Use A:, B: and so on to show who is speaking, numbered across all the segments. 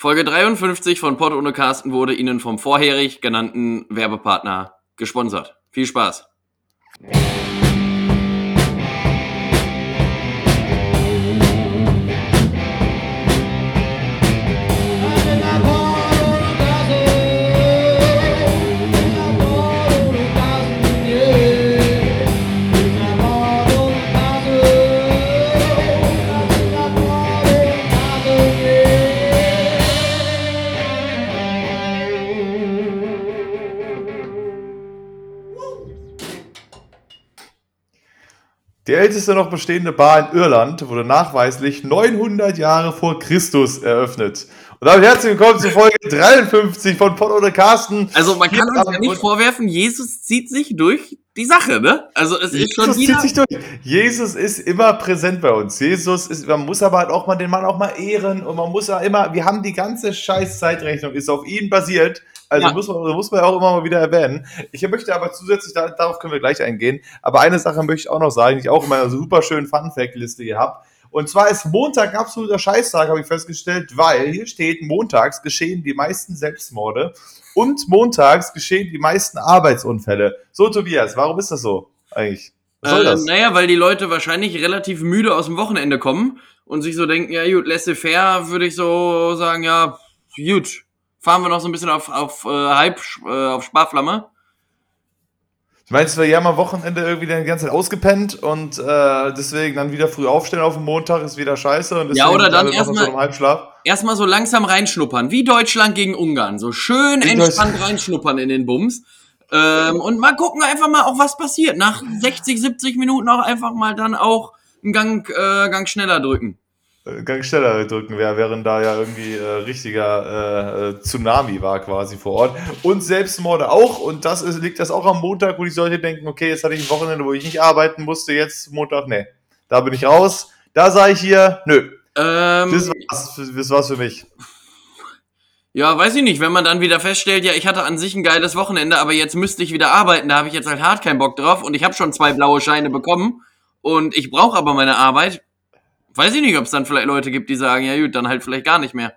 A: Folge 53 von Pod ohne Carsten wurde Ihnen vom vorherig genannten Werbepartner gesponsert. Viel Spaß.
B: Die älteste noch bestehende Bar in Irland wurde nachweislich 900 Jahre vor Christus eröffnet. Und damit herzlich willkommen zur Folge 53 von Pod oder Carsten.
A: Also man kann uns ja nicht vorwerfen, Jesus zieht sich durch die Sache, ne? Also es ist
B: Jesus
A: schon wieder...
B: zieht sich durch. Jesus ist immer präsent bei uns. Jesus ist, man muss aber halt auch mal den Mann auch mal ehren und man muss ja immer, wir haben die ganze scheiß Zeitrechnung ist auf ihn basiert. Also
A: Ja.
B: muss, man, muss man auch immer mal wieder erwähnen. Ich möchte aber zusätzlich, da, darauf können wir gleich eingehen, aber eine Sache möchte ich auch noch sagen, die ich auch in meiner super schönen Fun-Fact-Liste hier habe. Und zwar ist Montag ein absoluter Scheißtag, habe ich festgestellt, weil hier steht, montags geschehen die meisten Selbstmorde und montags geschehen die meisten Arbeitsunfälle. So, Tobias, warum ist das so eigentlich? Was soll
A: Äh,
B: das?
A: naja, weil die Leute wahrscheinlich relativ müde aus dem Wochenende kommen und sich so denken, ja gut, laissez-faire, würde ich so sagen, ja, gut, fahren wir noch so ein bisschen auf, auf äh, Hype, äh, auf Sparflamme.
B: Du meinst, wir haben am Wochenende irgendwie die ganze Zeit ausgepennt und äh, deswegen dann wieder früh aufstehen auf dem Montag ist wieder scheiße und
A: Ja, oder dann erstmal-
B: so einem Halbschlaf.
A: Erstmal so langsam reinschnuppern, wie Deutschland gegen Ungarn, so schön
B: Wie
A: entspannt reinschnuppern in den Bums. Ähm, und mal gucken einfach mal auch, was passiert. Nach 60, 70 Minuten auch einfach mal dann auch einen Gang, äh, Gang schneller drücken.
B: Äh, Gang schneller drücken wäre, während da ja irgendwie äh, richtiger äh, äh, Tsunami war quasi vor Ort. Und Selbstmorde auch. Und das ist, liegt das auch am Montag, wo die Leute denken, okay, jetzt hatte ich ein Wochenende, wo ich nicht arbeiten musste, jetzt Montag, nee. Da bin ich raus. Da sage ich hier, nö,
A: Ähm,
B: das war's, das war's für mich.
A: Ja, weiß ich nicht, wenn man dann wieder feststellt, ja, ich hatte an sich ein geiles Wochenende, aber jetzt müsste ich wieder arbeiten, da habe ich jetzt halt hart keinen Bock drauf und ich habe schon zwei blaue Scheine bekommen und ich brauche aber meine Arbeit. Weiß ich nicht, ob es dann vielleicht Leute gibt, die sagen, ja gut, dann halt vielleicht gar nicht mehr.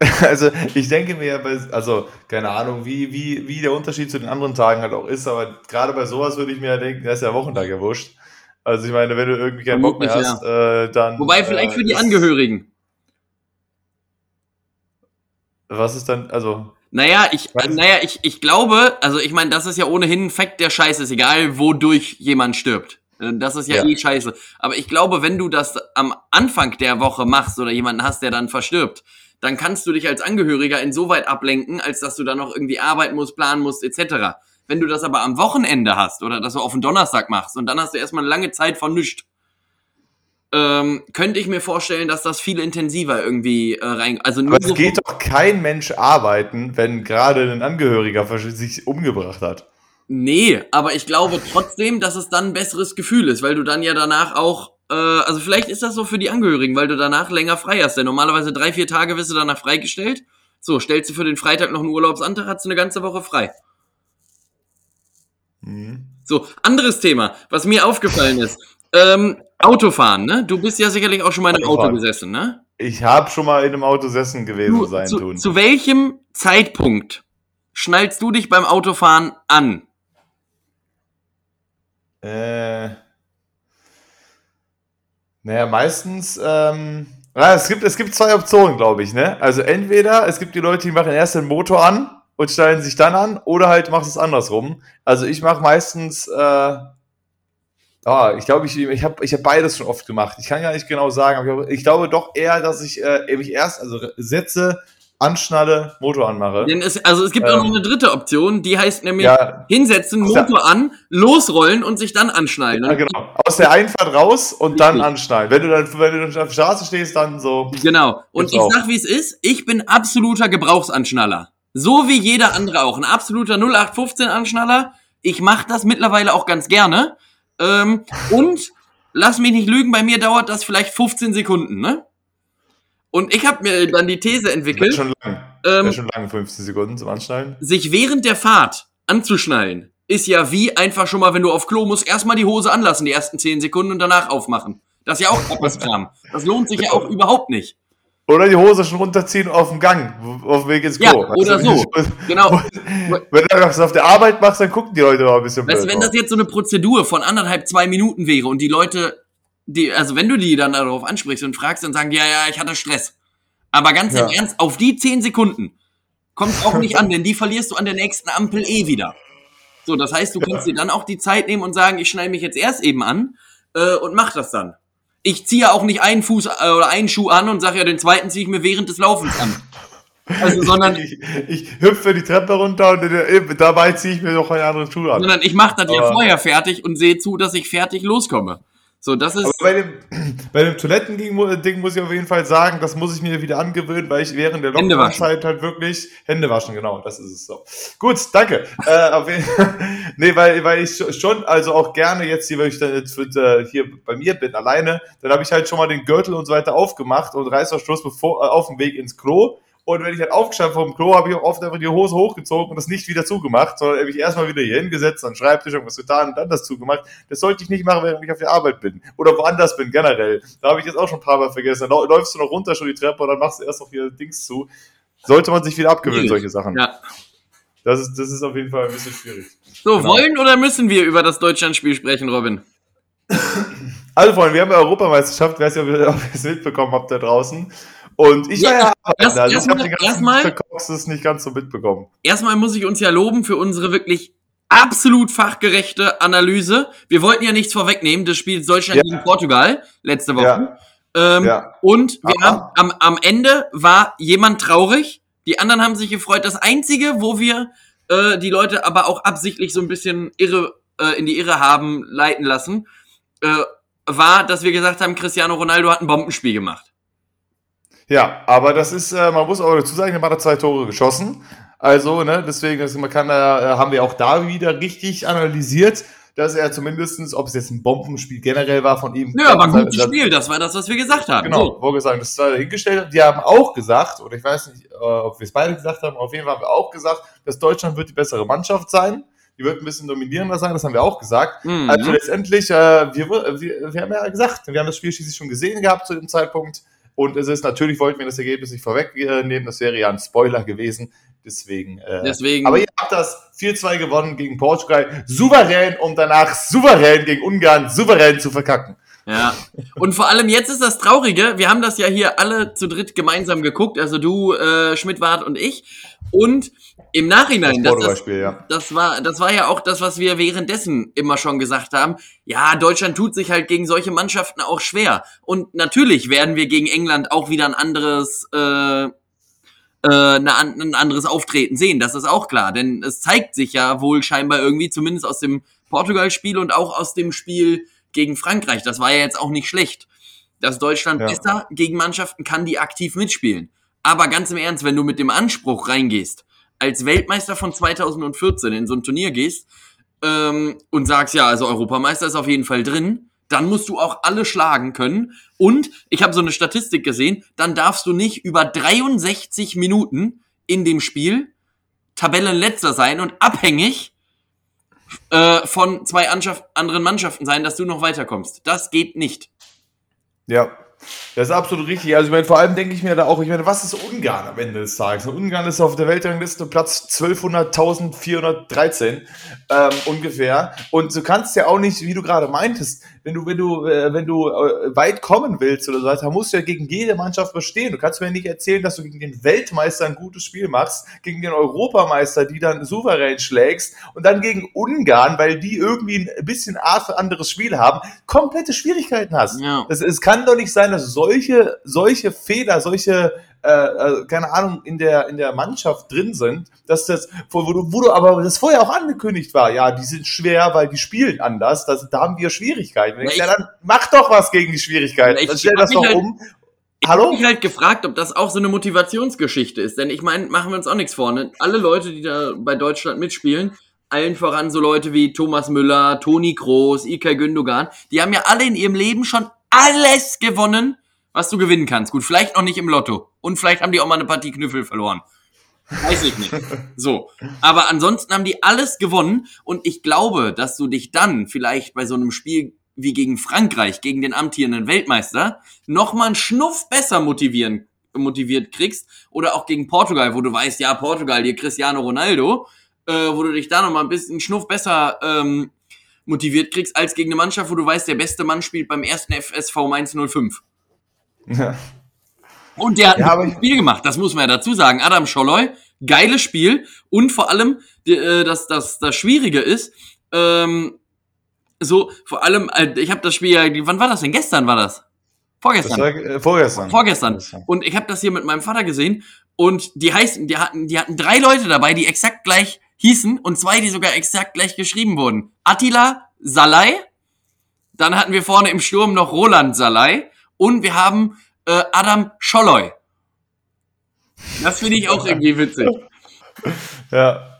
B: Also ich denke mir, also keine Ahnung, wie, wie, wie der Unterschied zu den anderen Tagen halt auch ist, aber gerade bei sowas würde ich mir ja denken, das ist ja Wochentag ja wurscht. Also ich meine, wenn du irgendwie keinen Bock mehr hast, äh, dann...
A: Wobei vielleicht
B: äh,
A: für die
B: ist-
A: Angehörigen.
B: Was ist dann, also...
A: Naja, ich, naja, ich, ich glaube, also ich meine, das ist ja ohnehin ein Fakt der Scheiße, ist egal, wodurch jemand stirbt. Äh, Das ist ja,
B: Ja.
A: eh scheiße. Aber ich glaube, wenn du das am Anfang der Woche machst oder jemanden hast, der dann verstirbt, dann kannst du dich als Angehöriger insoweit ablenken, als dass du dann noch irgendwie arbeiten musst, planen musst, etc. Wenn du das aber am Wochenende hast oder das so auf den Donnerstag machst und dann hast du erstmal eine lange Zeit von nichts, ähm, könnte ich mir vorstellen, dass das viel intensiver irgendwie äh, rein. Also nur
B: Aber es
A: so
B: geht doch kein Mensch arbeiten, wenn gerade ein Angehöriger sich umgebracht hat.
A: Nee, aber ich glaube trotzdem, dass es dann ein besseres Gefühl ist, weil du dann ja danach auch, äh, also vielleicht ist das so für die Angehörigen, weil du danach länger frei hast. Denn normalerweise drei, vier Tage wirst du danach freigestellt. So, stellst du für den Freitag noch einen Urlaubsantrag, hast du eine ganze Woche frei.
B: Mhm.
A: So, anderes Thema, was mir aufgefallen ist. Ähm, Autofahren, ne? Du bist ja sicherlich auch schon mal in einem Auto gesessen, ne?
B: Ich habe schon mal in einem Auto sessen gewesen
A: Du,
B: sein
A: zu,
B: tun.
A: zu welchem Zeitpunkt schnallst du dich beim Autofahren an?
B: Äh, naja, meistens, ähm, ja, es gibt, es gibt zwei Optionen, glaube ich, ne? Also entweder es gibt die Leute, die machen erst den Motor an und stellen sich dann an, oder halt machst es andersrum. Also ich mache meistens, äh, ah, ich glaube, ich, ich habe ich hab beides schon oft gemacht. Ich kann ja nicht genau sagen, aber ich, ich glaube doch eher, dass ich äh, mich erst, also setze, anschnalle, Motor anmache.
A: Denn es, also es gibt auch
B: Ähm.
A: noch eine dritte Option, die heißt nämlich
B: Ja,
A: hinsetzen, Motor an, losrollen und sich dann anschnallen.
B: Ja, genau. Aus der Einfahrt raus und dann anschnallen. Wenn du dann, wenn du auf der Straße stehst, dann so.
A: Genau. Und ich
B: auch.
A: sag, wie es ist, ich bin absoluter Gebrauchsanschnaller. So wie jeder andere auch. Ein absoluter 0815-Anschnaller. Ich mache das mittlerweile auch ganz gerne. Ähm, und lass mich nicht lügen, bei mir dauert das vielleicht 15 Sekunden, ne? Und ich habe mir dann die These entwickelt,
B: schon lang.
A: ähm,
B: schon lang, 15 Sekunden zum Anschnallen.
A: sich während der Fahrt anzuschnallen, ist ja wie einfach schon mal, wenn du auf Klo musst, erstmal die Hose anlassen, die ersten 10 Sekunden und danach aufmachen. Das ist ja auch Kram. Das lohnt sich ja auch überhaupt nicht.
B: Oder die Hose schon runterziehen auf dem Gang, auf dem Weg ins Klo.
A: Ja, oder so. Genau.
B: Wenn du das auf der Arbeit machst, dann gucken die Leute noch ein bisschen
A: Weißt wenn das jetzt so eine Prozedur von anderthalb, zwei Minuten wäre und die Leute, die, also wenn du die dann darauf ansprichst und fragst, dann sagen die, ja, ja, ich hatte Stress. Aber ganz im
B: Ja.
A: Ernst, auf die zehn Sekunden kommt es auch nicht an, denn die verlierst du an der nächsten Ampel eh wieder. So, das heißt, du kannst dir dann auch die Zeit nehmen und sagen, ich schneide mich jetzt erst eben an äh, und mach das dann. Ich ziehe auch nicht einen Fuß äh, oder einen Schuh an und sage ja, den zweiten ziehe ich mir während des Laufens an. Also, sondern,
B: Ich, ich hüpfe die Treppe runter und äh, dabei ziehe ich mir noch einen anderen Schuh an.
A: sondern ich mache das ja vorher fertig und sehe zu, dass ich fertig loskomme. So, das ist.
B: Aber bei dem, bei dem Toilettending mu- Ding muss ich auf jeden Fall sagen, das muss ich mir wieder angewöhnen, weil ich während der. Lockdown-Zeit halt wirklich Hände waschen, genau, das ist es so. Gut, danke. äh, nee, weil, weil ich scho- schon, also auch gerne jetzt hier, weil ich dann jetzt mit, äh, hier bei mir bin, alleine, dann habe ich halt schon mal den Gürtel und so weiter aufgemacht und Reißverschluss bevor, äh, auf dem Weg ins Klo. Und wenn ich halt aufgestanden vom Klo, habe ich auch oft einfach die Hose hochgezogen und das nicht wieder zugemacht, sondern habe ich erstmal wieder hier hingesetzt, an Schreibtisch, irgendwas getan und dann das zugemacht. Das sollte ich nicht machen, während ich auf der Arbeit bin. Oder woanders bin, generell. Da habe ich jetzt auch schon ein paar Mal vergessen. Dann läufst du noch runter schon die Treppe und dann machst du erst noch hier Dings zu. Sollte man sich wieder abgewöhnen, solche Sachen.
A: Ja.
B: Das, ist, das ist auf jeden Fall ein bisschen schwierig.
A: So,
B: Genau.
A: wollen oder müssen wir über das Deutschlandspiel sprechen, Robin?
B: Also, Freunde, wir haben ja Europameisterschaft, weiß nicht, ob ihr es mitbekommen habt da draußen. Und ich war
A: Ja, erst-
B: also ich
A: erstmal-
B: ganzen
A: erstmal-
B: Verkorkstes nicht ganz so mitbekommen.
A: Erstmal muss ich uns ja loben für unsere wirklich absolut fachgerechte Analyse. Wir wollten ja nichts vorwegnehmen des Spiels Deutschland
B: Ja.
A: gegen Portugal letzte Woche.
B: Ja.
A: Ähm,
B: Ja.
A: Und haben, am, am Ende war jemand traurig, die anderen haben sich gefreut. Das Einzige, wo wir äh, die Leute aber auch absichtlich so ein bisschen irre, äh, in die Irre haben leiten lassen, äh, war, dass wir gesagt haben, Cristiano Ronaldo hat ein Bombenspiel gemacht.
B: Ja, aber das ist, äh, man muss auch dazu sagen, er hat zwei Tore geschossen. Also, ne, deswegen, also man kann da, äh, haben wir auch da wieder richtig analysiert, dass er zumindestens, ob es jetzt ein Bombenspiel generell war von ihm.
A: Ja, aber ein gutes
B: das-
A: Spiel, das war das, was wir gesagt haben.
B: Genau,
A: So.
B: wo gesagt, das war hingestellt. Die haben auch gesagt, oder ich weiß nicht, äh, ob wir es beide gesagt haben, auf jeden Fall haben wir auch gesagt, dass Deutschland wird die bessere Mannschaft sein. Die wird ein bisschen dominierender sein, das haben wir auch gesagt.
A: Mhm.
B: Also letztendlich, äh, wir, wir, wir haben ja gesagt, wir haben das Spiel schließlich schon gesehen gehabt zu dem Zeitpunkt. Und es ist natürlich, wollten wir das Ergebnis nicht vorwegnehmen, das wäre ja ein Spoiler gewesen. Deswegen. Äh,
A: Deswegen.
B: aber ihr habt das 4-2 gewonnen gegen Portugal, souverän, um danach souverän gegen Ungarn souverän zu verkacken.
A: Ja. Und vor allem jetzt ist das Traurige, wir haben das ja hier alle zu dritt gemeinsam geguckt, also du, äh, Schmidtwart und ich. Und im Nachhinein, das, das,
B: Portugal-Spiel, ja.
A: das, war, das war ja auch das, was wir währenddessen immer schon gesagt haben. Ja, Deutschland tut sich halt gegen solche Mannschaften auch schwer. Und natürlich werden wir gegen England auch wieder ein anderes, äh, äh, eine ein anderes Auftreten sehen. Das ist auch klar, denn es zeigt sich ja wohl scheinbar irgendwie, zumindest aus dem Portugal-Spiel und auch aus dem Spiel gegen Frankreich. Das war ja jetzt auch nicht schlecht, dass Deutschland
B: Ja.
A: besser gegen Mannschaften kann, die aktiv mitspielen. Aber ganz im Ernst, wenn du mit dem Anspruch reingehst, als Weltmeister von 2014 in so ein Turnier gehst ähm, und sagst, ja, also Europameister ist auf jeden Fall drin, dann musst du auch alle schlagen können. Und ich habe so eine Statistik gesehen, dann darfst du nicht über 63 Minuten in dem Spiel Tabellenletzter sein und abhängig äh, von zwei Anschaft anderen Mannschaften sein, dass du noch weiterkommst. Das geht nicht.
B: Ja, das ist absolut richtig. Also ich meine, vor allem denke ich mir da auch, ich meine, was ist Ungarn am Ende des Tages? Ungarn ist auf der Weltrangliste Platz 1200.413 ähm, ungefähr. Und du kannst ja auch nicht, wie du gerade meintest, wenn du, wenn du, äh, wenn du äh, weit kommen willst oder so weiter, musst du ja gegen jede Mannschaft bestehen. Du kannst mir nicht erzählen, dass du gegen den Weltmeister ein gutes Spiel machst, gegen den Europameister, die dann souverän schlägst und dann gegen Ungarn, weil die irgendwie ein bisschen Art für anderes Spiel haben, komplette Schwierigkeiten hast.
A: Ja.
B: Das, es kann doch nicht sein, dass solche, solche Fehler, solche, äh, äh, keine Ahnung, in der, in der Mannschaft drin sind, dass das, wo, du, wo du aber das vorher auch angekündigt war, ja, die sind schwer, weil die spielen anders, das, da haben wir Schwierigkeiten.
A: Na, ich-
B: ja, dann mach doch was gegen die Schwierigkeiten.
A: Na, ich-
B: dann stell
A: ich
B: das doch
A: halt-
B: um.
A: Ich
B: Hallo?
A: habe mich halt gefragt, ob das auch so eine Motivationsgeschichte ist. Denn ich meine, machen wir uns auch nichts vor. Ne? Alle Leute, die da bei Deutschland mitspielen, allen voran so Leute wie Thomas Müller, Toni Kroos, Ilkay Gündogan, die haben ja alle in ihrem Leben schon alles gewonnen, was du gewinnen kannst. Gut, vielleicht noch nicht im Lotto. Und vielleicht haben die auch mal eine Partie Knüffel verloren. Weiß ich nicht. So. Aber ansonsten haben die alles gewonnen. Und ich glaube, dass du dich dann vielleicht bei so einem Spiel wie gegen Frankreich, gegen den amtierenden Weltmeister, noch mal einen Schnuff besser motivieren motiviert kriegst. Oder auch gegen Portugal, wo du weißt, ja, Portugal, hier Cristiano Ronaldo, äh, wo du dich da nochmal ein bisschen Schnuff besser ähm, motiviert kriegst, als gegen eine Mannschaft, wo du weißt, der beste Mann spielt beim ersten FSV Mainz 05.
B: Ja.
A: Und der hat
B: Ja,
A: ein Spiel gemacht, das muss man ja dazu sagen. Adam Scholloy, geiles Spiel. Und vor allem, äh, das, das, das Schwierige ist, ähm, so, vor allem, äh, ich habe das Spiel ja, wann war das denn? Gestern war das?
B: Das
A: Vorgestern.
B: war äh, vorgestern.
A: Vorgestern. Und ich habe das hier mit meinem Vater gesehen und die heißen, die hatten, die hatten drei Leute dabei, die exakt gleich hießen und zwei, die sogar exakt gleich geschrieben wurden. Attila Salai, dann hatten wir vorne im Sturm noch Roland Salai und wir haben äh, Adam Scholloy. Das finde ich auch irgendwie witzig.
B: Ja.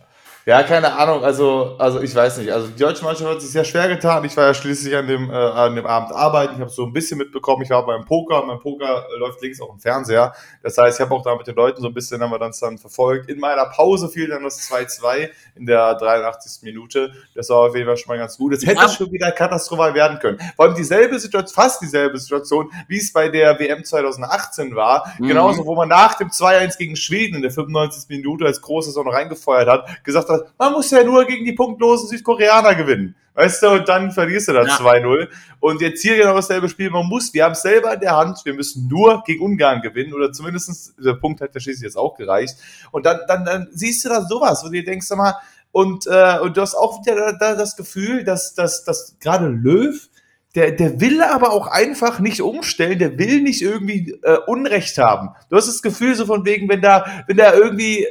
B: Ja, keine Ahnung, also, also ich weiß nicht. Also die deutsche Mannschaft hat sich sehr schwer getan. Ich war ja schließlich an dem, äh, an dem Abend arbeiten. Ich habe so ein bisschen mitbekommen. Ich war beim Poker. Mein Poker äh, läuft links auch im Fernseher. Das heißt, ich habe auch da mit den Leuten so ein bisschen, haben wir dann, dann verfolgt. In meiner Pause fiel dann das 2-2 in der 83. Minute. Das war auf jeden Fall schon mal ganz gut. Es hätte
A: Ja.
B: schon wieder katastrophal werden können. Vor allem dieselbe Situation, fast dieselbe Situation, wie es bei der WM 2018 war.
A: Mhm.
B: Genauso, wo man nach dem 2-1 gegen Schweden in der 95. Minute als großes auch noch reingefeuert hat, gesagt hat, man muss ja nur gegen die punktlosen Südkoreaner gewinnen. Weißt du, und dann verlierst du dann
A: Ja.
B: 2-0. Und jetzt hier genau dasselbe Spiel. Man muss, wir haben es selber in der Hand, wir müssen nur gegen Ungarn gewinnen. Oder zumindest, der Punkt hat ja schließlich jetzt auch gereicht. Und dann, dann, dann siehst du da sowas, wo du dir denkst, sag mal, und, äh, und du hast auch wieder da, da das Gefühl, dass, dass, dass gerade Löw, der, der will aber auch einfach nicht umstellen, der will nicht irgendwie äh, Unrecht haben. Du hast das Gefühl so von wegen, wenn da, wenn da irgendwie,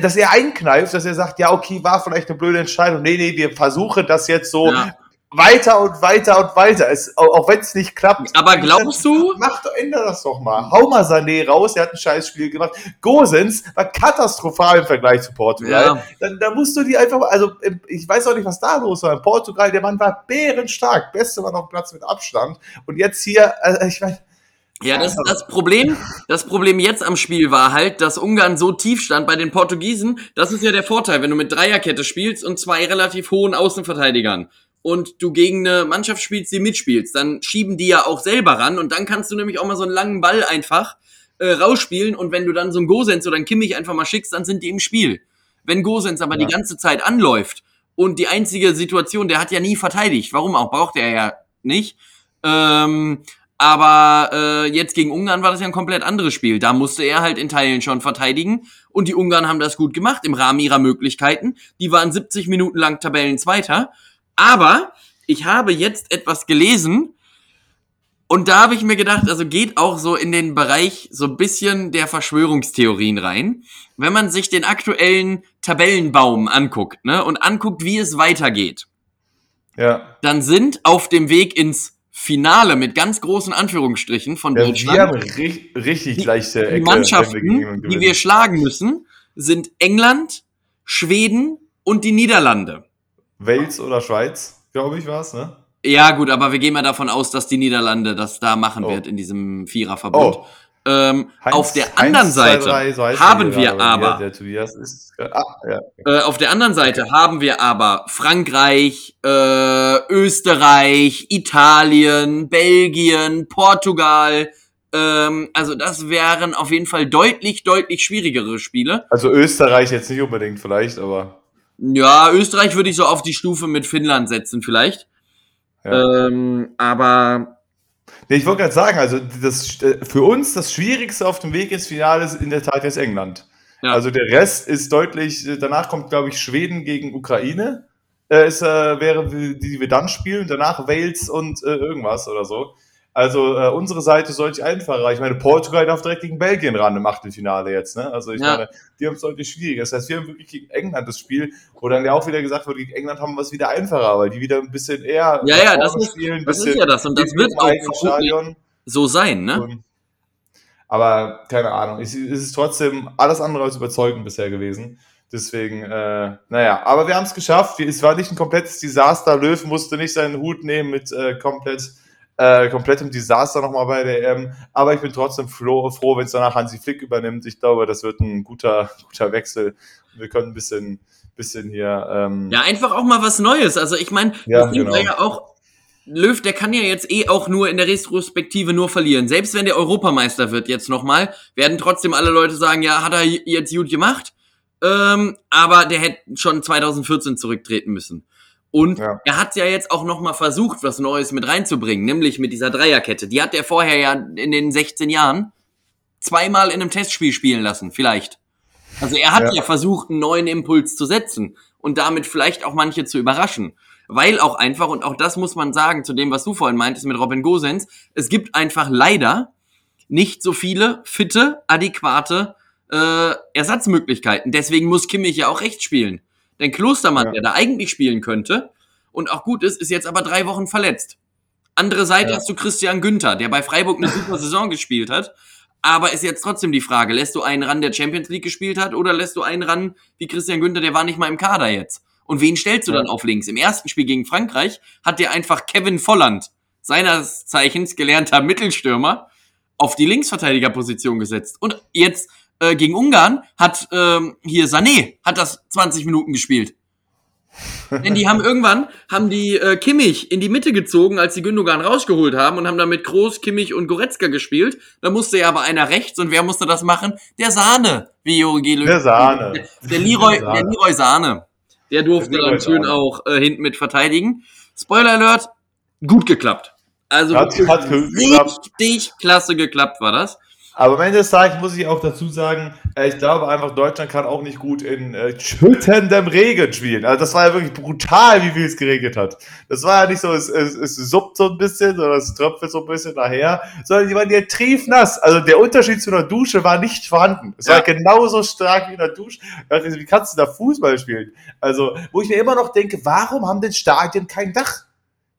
B: dass er einkneift, dass er sagt, ja, okay, war vielleicht eine blöde Entscheidung. Nee, nee, wir versuchen das jetzt so
A: Ja.
B: weiter und weiter und weiter. Es, auch auch wenn es nicht klappt.
A: Aber glaubst du,
B: Mach doch, änder das doch mal. Hau mal Sané raus, der hat ein scheiß Spiel gemacht. Gosens war katastrophal im Vergleich zu Portugal.
A: Ja.
B: Dann, dann musst du die einfach, mal- also ich weiß auch nicht, was da los war. In Portugal, der Mann war bärenstark. Beste Mann auf dem Platz mit Abstand. Und jetzt hier, äh, ich meine,
A: Ja, das, das Problem, das Problem jetzt am Spiel war halt, dass Ungarn so tief stand bei den Portugiesen. Das ist ja der Vorteil, wenn du mit Dreierkette spielst und zwei relativ hohen Außenverteidigern und du gegen eine Mannschaft spielst, die mitspielst, dann schieben die ja auch selber ran und dann kannst du nämlich auch mal so einen langen Ball einfach äh, rausspielen und wenn du dann so einen Gosens oder einen Kimmich einfach mal schickst, dann sind die im Spiel. Wenn Gosens aber
B: Ja.
A: die ganze Zeit anläuft und die einzige Situation, der hat ja nie verteidigt, warum auch, braucht er ja nicht. Ähm, aber äh, jetzt gegen Ungarn war das ja ein komplett anderes Spiel. Da musste er halt in Teilen schon verteidigen. Und die Ungarn haben das gut gemacht im Rahmen ihrer Möglichkeiten. Die waren 70 Minuten lang Tabellenzweiter. Aber ich habe jetzt etwas gelesen. Und da habe ich mir gedacht, also geht auch so in den Bereich so ein bisschen der Verschwörungstheorien rein. Wenn man sich den aktuellen Tabellenbaum anguckt, ne, und anguckt, wie es weitergeht
B: ja.
A: dann sind auf dem Weg ins Finale mit ganz großen Anführungsstrichen von
B: ja wir
A: Deutschland
B: haben ri richtig
A: Die-
B: leichte
A: die
B: Ecke, wir
A: Mannschaften,
B: jemanden
A: die wir schlagen müssen, sind England, Schweden und die Niederlande.
B: Wales oder Schweiz, glaube ich, war es, ne?
A: Ja gut, aber wir gehen mal davon aus, dass die Niederlande das da machen
B: Oh.
A: wird in diesem Viererverbund.
B: Oh.
A: Ähm,
B: Heinz-
A: auf der
B: Heinz
A: anderen Seite
B: 2-3, so heißt
A: haben
B: der
A: wir
B: gerade
A: aber
B: Der Tobias ist. Ah, ja.
A: Äh, auf der anderen Seite haben wir aber Frankreich, äh, Österreich, Italien, Belgien, Portugal. Ähm, also das wären auf jeden Fall deutlich, deutlich schwierigere Spiele.
B: Also Österreich jetzt nicht unbedingt vielleicht, aber.
A: Ja, Österreich würde ich so auf die Stufe mit Finnland setzen vielleicht.
B: Ja.
A: Ähm, aber
B: Nee, ich wollte gerade sagen, also das, äh, für uns das Schwierigste auf dem Weg ins Finale ist in der Tat jetzt England.
A: Ja.
B: Also der Rest ist deutlich, äh, danach kommt, glaube ich, Schweden gegen Ukraine. Äh, ist, äh, wäre, die, die wir dann spielen, danach Wales und äh, irgendwas oder so. Also äh, unsere Seite deutlich einfacher. Ich meine, Portugal darf direkt gegen Belgien ran im Achtelfinale jetzt. Ne? Also ich
A: Ja.
B: meine, die haben es deutlich schwieriger. Das heißt, wir haben wirklich gegen England das Spiel, wo dann ja auch wieder gesagt wird, gegen England haben wir es wieder einfacher, weil die wieder ein bisschen eher
A: Ja, ja, das ist-
B: spielen,
A: das ist ja das und das wird auch so sein, ne?
B: Und- Aber keine Ahnung, es es ist trotzdem alles andere als überzeugend bisher gewesen. Deswegen, äh, naja, aber wir haben es geschafft. Es war nicht ein komplettes Desaster. Löw musste nicht seinen Hut nehmen mit äh, komplett, äh, komplettem Desaster nochmal bei der EM. Aber ich bin trotzdem froh, froh wenn es danach Hansi Flick übernimmt. Ich glaube, das wird ein guter, guter Wechsel. Wir können ein bisschen, bisschen hier. Ähm,
A: Ja, einfach auch mal was Neues. Also ich meine,
B: Ja,
A: das
B: genau.
A: ja auch, Löw, der kann ja jetzt eh auch nur in der Retrospektive nur verlieren. Selbst wenn der Europameister wird jetzt nochmal, werden trotzdem alle Leute sagen, ja, hat er jetzt gut gemacht. Ähm, aber der hätte schon 2014 zurücktreten müssen. Und ja. er hat ja jetzt auch nochmal versucht, was Neues mit reinzubringen, nämlich mit dieser Dreierkette. Die hat er vorher ja in den 16 Jahren zweimal in einem Testspiel spielen lassen, vielleicht. Also er hat ja, ja versucht, einen neuen Impuls zu setzen und damit vielleicht auch manche zu überraschen. Weil auch einfach, und auch das muss man sagen, zu dem, was du vorhin meintest mit Robin Gosens, es gibt einfach leider nicht so viele fitte, adäquate äh, Ersatzmöglichkeiten. Deswegen muss Kimmich ja auch rechts spielen. Denn Klostermann, ja. der da eigentlich spielen könnte und auch gut ist, ist jetzt aber drei Wochen verletzt. Andere Seite ja. hast du Christian Günther, der bei Freiburg eine super Saison gespielt hat. Aber ist jetzt trotzdem die Frage, lässt du einen ran, der Champions League gespielt hat, oder lässt du einen ran wie Christian Günther, der war nicht mal im Kader jetzt? Und wen stellst du ja. dann auf links? Im ersten Spiel gegen Frankreich hat dir einfach Kevin Volland, seines Zeichens gelernter Mittelstürmer, auf die Linksverteidigerposition gesetzt. Und jetzt äh, gegen Ungarn hat ähm, hier Sané hat das 20 Minuten gespielt. Denn die haben irgendwann, haben die äh, Kimmich in die Mitte gezogen, als die Gündogan rausgeholt haben und haben damit Groß, Kimmich und Goretzka gespielt. Da musste ja aber einer rechts und wer musste das machen? Der Sahne, wie Jogi Löw.
B: Der Sahne.
A: Der, der, Leroy, der, Sahne. der Leroy Sahne. Der durfte der dann schön auch äh, hinten mit verteidigen. Spoiler Alert, gut geklappt. Also
B: hat, hat
A: richtig klasse geklappt war das.
B: Aber am Ende des Tages muss ich auch dazu sagen, äh, ich glaube einfach, Deutschland kann auch nicht gut in äh, schüttendem Regen spielen. Also das war ja wirklich brutal, wie viel es geregnet hat. Das war ja nicht so, es, es, es suppt so ein bisschen oder es tröpfelt so ein bisschen nachher, sondern die waren ja triefnass. Also der Unterschied zu einer Dusche war nicht vorhanden. Es ja. war genauso stark wie in der Dusche. Wie kannst du da Fußball spielen? Also, wo ich mir immer noch denke, warum haben denn Stadien kein Dach?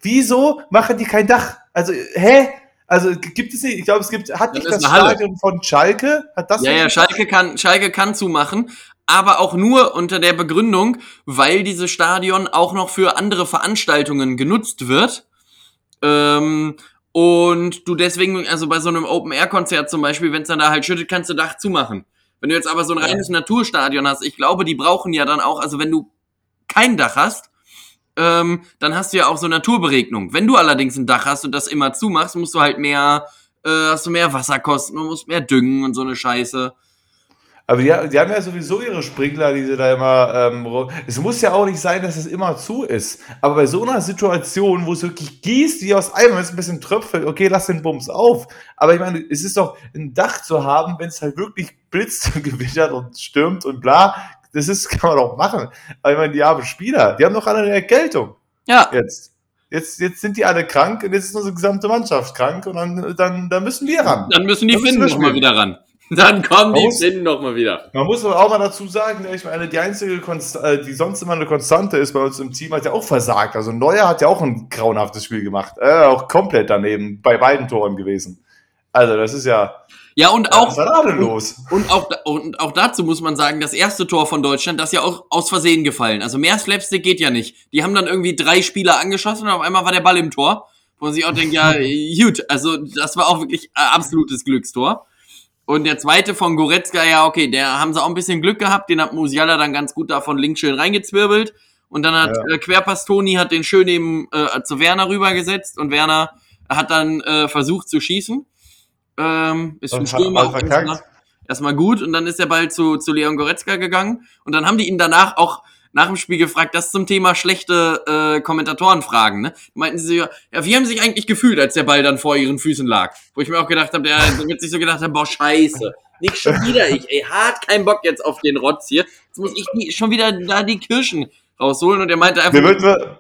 B: Wieso machen die kein Dach? Also, hä? Also gibt es nicht, ich glaube, es gibt, hat nicht das, das Stadion von Schalke? Hat das
A: ja, ja, Schalke kann, Schalke kann zumachen, aber auch nur unter der Begründung, weil dieses Stadion auch noch für andere Veranstaltungen genutzt wird. Ähm, und du deswegen, also bei so einem Open-Air-Konzert zum Beispiel, wenn es dann da halt schüttet, kannst du Dach zumachen. Wenn du jetzt aber so ein reines Naturstadion hast, ich glaube, die brauchen ja dann auch, also wenn du kein Dach hast, ähm, dann hast du ja auch so Naturberegnung. Wenn du allerdings ein Dach hast und das immer zumachst, musst du halt mehr, äh, hast du mehr Wasserkosten und musst mehr düngen und so eine Scheiße.
B: Aber die, die, haben ja sowieso ihre Sprinkler, die sie da immer. Ähm, es muss ja auch nicht sein, dass es immer zu ist. Aber bei so einer Situation, wo es wirklich gießt, wie aus einem, wenn es ein bisschen tröpfelt, okay, lass den Bums auf. Aber ich meine, es ist doch ein Dach zu haben, wenn es halt wirklich blitzt und gewittert und stürmt und bla, das ist, kann man doch machen. Aber ich meine, die haben Spieler, die haben doch alle eine Erkältung.
A: Ja.
B: Jetzt. Jetzt, jetzt sind die alle krank und jetzt ist unsere gesamte Mannschaft krank und dann, dann, dann müssen wir ran.
A: Dann müssen die Finnen nochmal wieder ran. Dann kommen die Finnen nochmal wieder.
B: Man muss aber auch mal dazu sagen, ich meine, die einzige, Konst äh, die sonst immer eine Konstante ist bei uns im Team, hat ja auch versagt. Also Neuer hat ja auch ein grauenhaftes Spiel gemacht. Äh, auch komplett daneben, bei beiden Toren gewesen. Also das ist ja,
A: ja, und auch,
B: los?
A: Und, auch, und auch dazu muss man sagen, das erste Tor von Deutschland, das ist ja auch aus Versehen gefallen. Also mehr Slapstick geht ja nicht. Die haben dann irgendwie drei Spieler angeschossen und auf einmal war der Ball im Tor. Wo man sich auch denkt, ja, gut, also das war auch wirklich absolutes Glückstor. Und der zweite von Goretzka, ja, okay, der haben sie auch ein bisschen Glück gehabt, den hat Musiala dann ganz gut davon links schön reingezwirbelt. Und dann hat ja. äh, Querpastoni hat den schön eben äh, zu Werner rübergesetzt und Werner hat dann äh, versucht zu schießen. Ähm, ist für Stürmer erstmal, erstmal gut und dann ist der Ball zu, zu Leon Goretzka gegangen und dann haben die ihn danach auch nach dem Spiel gefragt, das zum Thema schlechte äh, Kommentatorenfragen, ne? Meinten sie ja, wie haben sie sich eigentlich gefühlt, als der Ball dann vor ihren Füßen lag? Wo ich mir auch gedacht habe, der wird sich so gedacht haben, boah, scheiße. Nicht schon wieder ich, ey, hart kein Bock jetzt auf den Rotz hier. Jetzt muss ich die, schon wieder da die Kirschen rausholen und er meinte einfach.
B: Wir,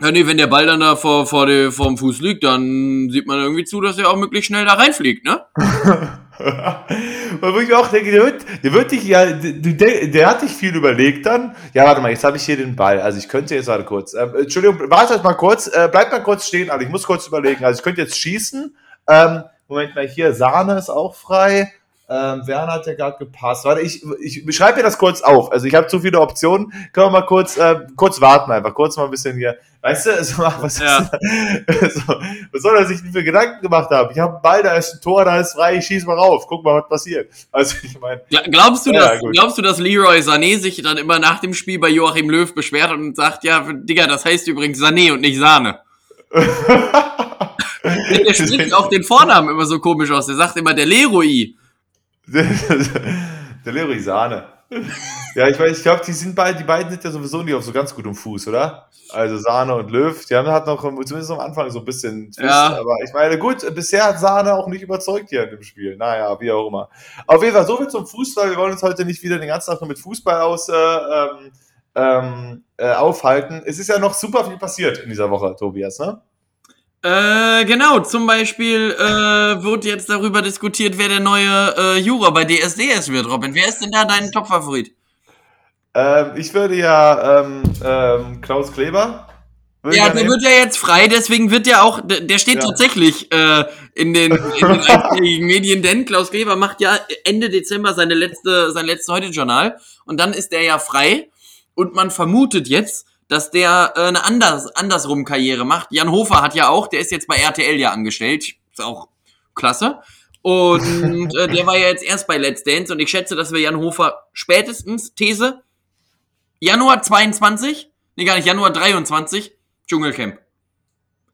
A: ja, nee, wenn der Ball dann da vor, vor, der, vor dem Fuß liegt, dann sieht man irgendwie zu, dass er auch möglichst schnell da reinfliegt, ne?
B: Wo ich auch denke, der wird, der wird dich ja, der, der hat dich viel überlegt dann. Ja, warte mal, jetzt habe ich hier den Ball. Also ich könnte jetzt warte kurz. Äh, Entschuldigung, warte mal kurz, äh, bleibt mal kurz stehen, also ich muss kurz überlegen. Also ich könnte jetzt schießen. Ähm, Moment mal, hier, Sahne ist auch frei. Ähm, Werner hat ja gerade gepasst. Warte, ich, ich schreibe mir das kurz auf. Also ich habe zu viele Optionen. Können wir mal kurz, äh, kurz warten einfach. Kurz mal ein bisschen hier. Weißt du, also, was, ja. so, was soll er sich für Gedanken gemacht haben? Ich habe einen Ball, da ist ein Tor, da ist frei, ich schieße mal rauf. Guck mal, was passiert. Also ich meine.
A: Glaubst du, ja, dass, glaubst du, dass Leroy Sané sich dann immer nach dem Spiel bei Joachim Löw beschwert und sagt, ja, Digga, das heißt übrigens Sané und nicht Sahne? der spricht auch den Vornamen immer so komisch aus. Der sagt immer der Leroy.
B: der Leroy Sahne. Ja, ich weiß, ich glaube, die sind beide, die beiden sind ja sowieso nicht auf so ganz gutem Fuß, oder? Also Sahne und Löw, die haben halt noch zumindest am Anfang so ein bisschen
A: Twist, ja.
B: aber ich meine, gut, bisher hat Sahne auch nicht überzeugt hier in dem Spiel. Naja, wie auch immer. Auf jeden Fall, so viel zum Fußball. Wir wollen uns heute nicht wieder den ganzen Tag nur mit Fußball aus äh, ähm, ähm, äh, aufhalten. Es ist ja noch super viel passiert in dieser Woche, Tobias, ne?
A: Äh, genau, zum Beispiel äh, wird jetzt darüber diskutiert, wer der neue äh, Jura bei DSDS wird, Robin. Wer ist denn da dein Top-Favorit?
B: Ähm, ich würde ja ähm, ähm, Klaus Kleber.
A: Ja, der wird ja jetzt frei, deswegen wird der auch, der steht ja. tatsächlich äh, in den, in den Medien, denn Klaus Kleber macht ja Ende Dezember seine letzte, sein letztes Heute-Journal und dann ist der ja frei und man vermutet jetzt, dass der äh, eine anders, andersrum Karriere macht. Jan Hofer hat ja auch, der ist jetzt bei RTL ja angestellt. Ist auch klasse. Und äh, der war ja jetzt erst bei Let's Dance und ich schätze, dass wir Jan Hofer spätestens, These, Januar 22, nee gar nicht, Januar 23, Dschungelcamp.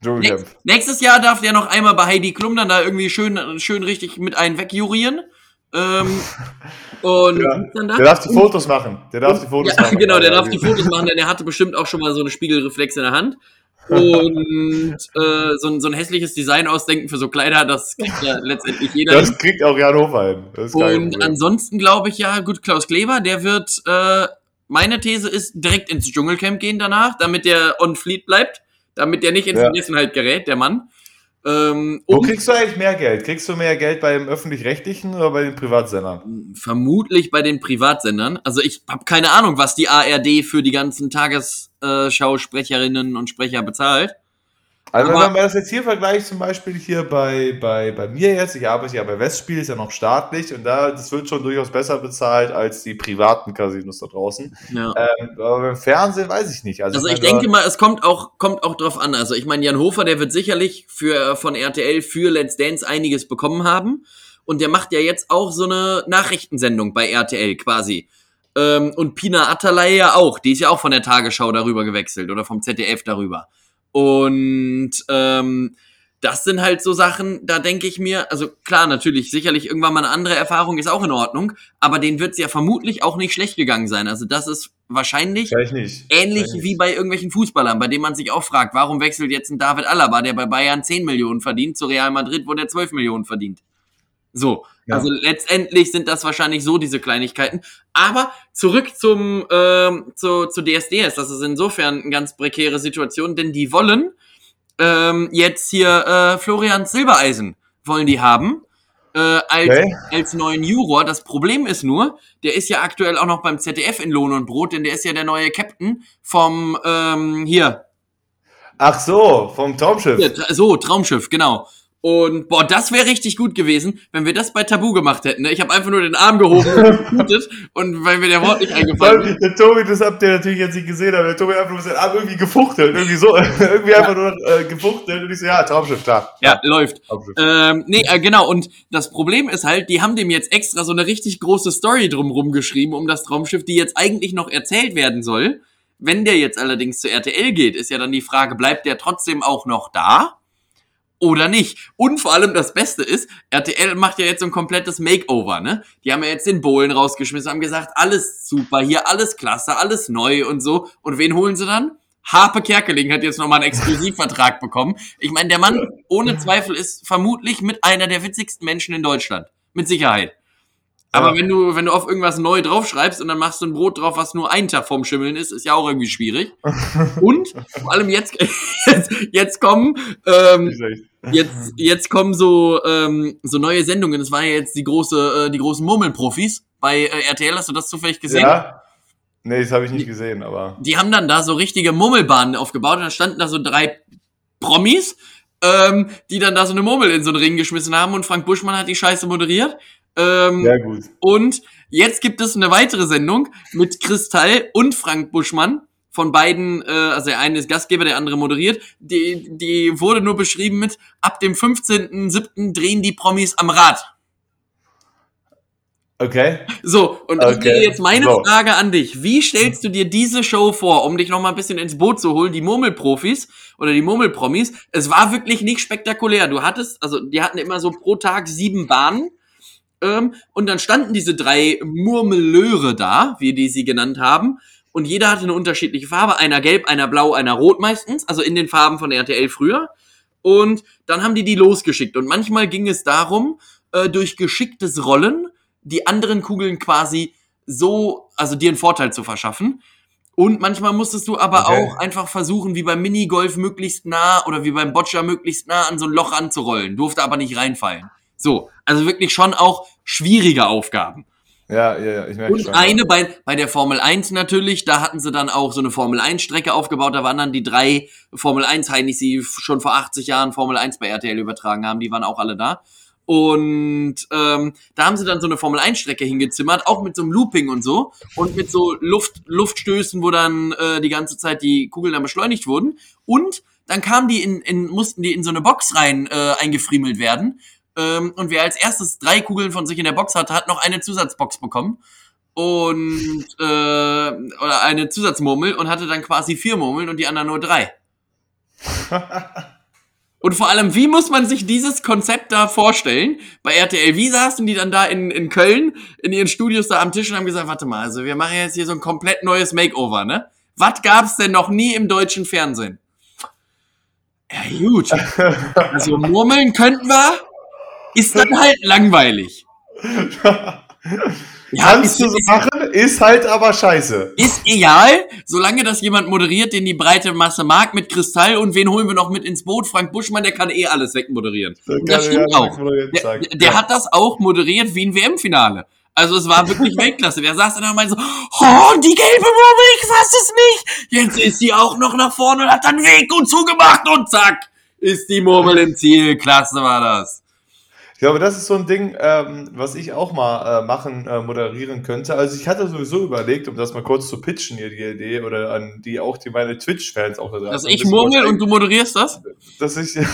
A: Dschungelcamp. Nächst, nächstes Jahr darf der noch einmal bei Heidi Klum dann da irgendwie schön, schön richtig mit einen wegjurieren. Ähm, und
B: ja, der darf die Fotos machen. Der darf die Fotos
A: ja,
B: machen.
A: Genau, der darf die Fotos machen, denn er hatte bestimmt auch schon mal so eine Spiegelreflex in der Hand. Und äh, so, ein, so ein hässliches Design ausdenken für so Kleider, das kriegt ja letztendlich jeder.
B: Das kriegt auch Jan Hofer hin.
A: Und ansonsten glaube ich ja, gut, Klaus Kleber, der wird, äh, meine These ist, direkt ins Dschungelcamp gehen danach, damit der on fleet bleibt, damit der nicht in ja. Vergessenheit gerät, der Mann.
B: Ähm, Wo kriegst du eigentlich mehr Geld? Kriegst du mehr Geld beim öffentlich-rechtlichen oder bei den Privatsendern?
A: Vermutlich bei den Privatsendern. Also ich habe keine Ahnung, was die ARD für die ganzen Tagesschausprecherinnen und Sprecher bezahlt.
B: Also aber, wenn man das jetzt hier vergleicht, zum Beispiel hier bei, bei, bei mir jetzt, ich arbeite ja bei Westspiel, ist ja noch staatlich und da, das wird schon durchaus besser bezahlt als die privaten Casinos da draußen. Ja. Ähm, aber beim Fernsehen weiß ich nicht.
A: Also, also ich, ich denke mal, es kommt auch, kommt auch drauf an. Also ich meine, Jan Hofer, der wird sicherlich für, von RTL für Let's Dance einiges bekommen haben. Und der macht ja jetzt auch so eine Nachrichtensendung bei RTL quasi. Ähm, und Pina Atalay ja auch. Die ist ja auch von der Tagesschau darüber gewechselt oder vom ZDF darüber. Und ähm, das sind halt so Sachen, da denke ich mir, also klar, natürlich, sicherlich irgendwann mal eine andere Erfahrung ist auch in Ordnung, aber denen wird es ja vermutlich auch nicht schlecht gegangen sein. Also das ist wahrscheinlich ähnlich Vielleicht wie bei irgendwelchen Fußballern, bei denen man sich auch fragt, warum wechselt jetzt ein David Alaba, der bei Bayern 10 Millionen verdient, zu Real Madrid, wo der 12 Millionen verdient. So, ja. also letztendlich sind das wahrscheinlich so diese Kleinigkeiten. Aber zurück zum ähm, zu, zu DSDS, das ist insofern eine ganz prekäre Situation, denn die wollen ähm, jetzt hier äh, Florian Silbereisen wollen die haben äh, als, okay. als neuen Juror. Das Problem ist nur, der ist ja aktuell auch noch beim ZDF in Lohn und Brot, denn der ist ja der neue Captain vom ähm, hier.
B: Ach so, vom Traumschiff. Ja,
A: so, Traumschiff, genau. Und boah, das wäre richtig gut gewesen, wenn wir das bei Tabu gemacht hätten. Ne? Ich habe einfach nur den Arm gehoben und geputet und weil mir der Wort nicht eingefallen ist.
B: Der Tobi, das habt ihr natürlich jetzt nicht gesehen, aber der Tobi einfach nur seinen Arm irgendwie gefuchtelt. Irgendwie so, irgendwie ja. einfach nur äh, gefuchtelt und ich so, ja, Traumschiff, klar.
A: Ja, ja läuft. Ähm, nee, äh, genau. Und das Problem ist halt, die haben dem jetzt extra so eine richtig große Story drumrum geschrieben, um das Traumschiff, die jetzt eigentlich noch erzählt werden soll. Wenn der jetzt allerdings zu RTL geht, ist ja dann die Frage, bleibt der trotzdem auch noch da? Oder nicht. Und vor allem das Beste ist, RTL macht ja jetzt so ein komplettes Makeover, ne? Die haben ja jetzt den Bohlen rausgeschmissen, haben gesagt, alles super hier, alles klasse, alles neu und so. Und wen holen sie dann? Harpe Kerkeling hat jetzt nochmal einen Exklusivvertrag bekommen. Ich meine, der Mann ohne Zweifel ist vermutlich mit einer der witzigsten Menschen in Deutschland. Mit Sicherheit. Aber ja. wenn du, wenn du auf irgendwas neu draufschreibst und dann machst du ein Brot drauf, was nur einen Tag vorm Schimmeln ist, ist ja auch irgendwie schwierig. und vor allem jetzt, jetzt, jetzt kommen, ähm, jetzt, jetzt kommen so, ähm, so neue Sendungen. Es war ja jetzt die große, äh, die großen Murmelprofis bei äh, RTL. Hast du das zufällig gesehen? Ja.
B: Nee, das habe ich nicht gesehen, aber.
A: Die haben dann da so richtige Murmelbahnen aufgebaut und da standen da so drei Promis, ähm, die dann da so eine Murmel in so einen Ring geschmissen haben und Frank Buschmann hat die Scheiße moderiert. Ähm, Sehr gut. Und jetzt gibt es eine weitere Sendung mit Kristall und Frank Buschmann. Von beiden, äh, also der eine ist Gastgeber, der andere moderiert. Die, die wurde nur beschrieben mit, ab dem 15.07. drehen die Promis am Rad.
B: Okay.
A: So, und ich
B: Okay.
A: wäre jetzt meine
B: So.
A: Frage an dich. Wie stellst du dir diese Show vor, um dich noch mal ein bisschen ins Boot zu holen? Die Murmelprofis oder die Murmelpromis. Es war wirklich nicht spektakulär. Du hattest, also die hatten immer so pro Tag sieben Bahnen. Ähm, und dann standen diese drei Murmeleure da, wie die sie genannt haben. Und jeder hatte eine unterschiedliche Farbe. Einer gelb, einer blau, einer rot meistens. Also in den Farben von RTL früher. Und dann haben die die losgeschickt. Und manchmal ging es darum, äh, durch geschicktes Rollen die anderen Kugeln quasi so, also dir einen Vorteil zu verschaffen. Und manchmal musstest du aber
B: Okay.
A: auch einfach versuchen, wie beim Minigolf möglichst nah oder wie beim Boccia möglichst nah an so ein Loch anzurollen. Durfte aber nicht reinfallen. So, also wirklich schon auch schwierige Aufgaben.
B: Ja, ja, ja, ich merke
A: Und
B: schon.
A: eine bei, bei der Formel 1 natürlich, da hatten sie dann auch so eine Formel 1 Strecke aufgebaut, da waren dann die drei Formel 1 Heinis, die f- schon vor 80 Jahren Formel 1 bei RTL übertragen haben, die waren auch alle da. Und ähm, da haben sie dann so eine Formel 1 Strecke hingezimmert, auch mit so einem Looping und so und mit so Luft, Luftstößen, wo dann äh, die ganze Zeit die Kugeln dann beschleunigt wurden. Und dann kamen die in, in mussten die in so eine Box rein äh, eingefriemelt werden. Ähm, und wer als erstes drei Kugeln von sich in der Box hatte, hat noch eine Zusatzbox bekommen und äh, oder eine Zusatzmurmel und hatte dann quasi vier Murmeln und die anderen nur drei. Und vor allem, wie muss man sich dieses Konzept da vorstellen? Bei RTL, wie saßen die dann da in, in Köln in ihren Studios da am Tisch und haben gesagt, warte mal, also wir machen jetzt hier so ein komplett neues Makeover, ne? Was gab's denn noch nie im deutschen Fernsehen? Ja, gut. Also murmeln könnten wir, ist dann halt langweilig. Ja,
B: Kannst du
A: ist-
B: so machen, ist halt aber scheiße.
A: Ist egal, solange das jemand moderiert, den die breite Masse mag, mit Kristall und wen holen wir noch mit ins Boot? Frank Buschmann, der kann eh alles wegmoderieren. Und das stimmt
B: ja
A: auch. Der, der
B: Ja.
A: hat das auch moderiert wie ein WM-Finale. Also es war wirklich Weltklasse. Der saß dann meinte so, oh, die gelbe Murmel, ich fass es nicht. Jetzt ist sie auch noch nach vorne und hat dann Weg und zugemacht und zack, ist die Murmel im Ziel. Klasse war das.
B: Ich glaube, das ist so ein Ding, ähm, was ich auch mal äh, machen, äh, moderieren könnte. Also ich hatte sowieso überlegt, um das mal kurz zu pitchen, hier die Idee, oder an die auch die meine Twitch-Fans auch da.
A: Dass ich murmel und du moderierst das?
B: dass ich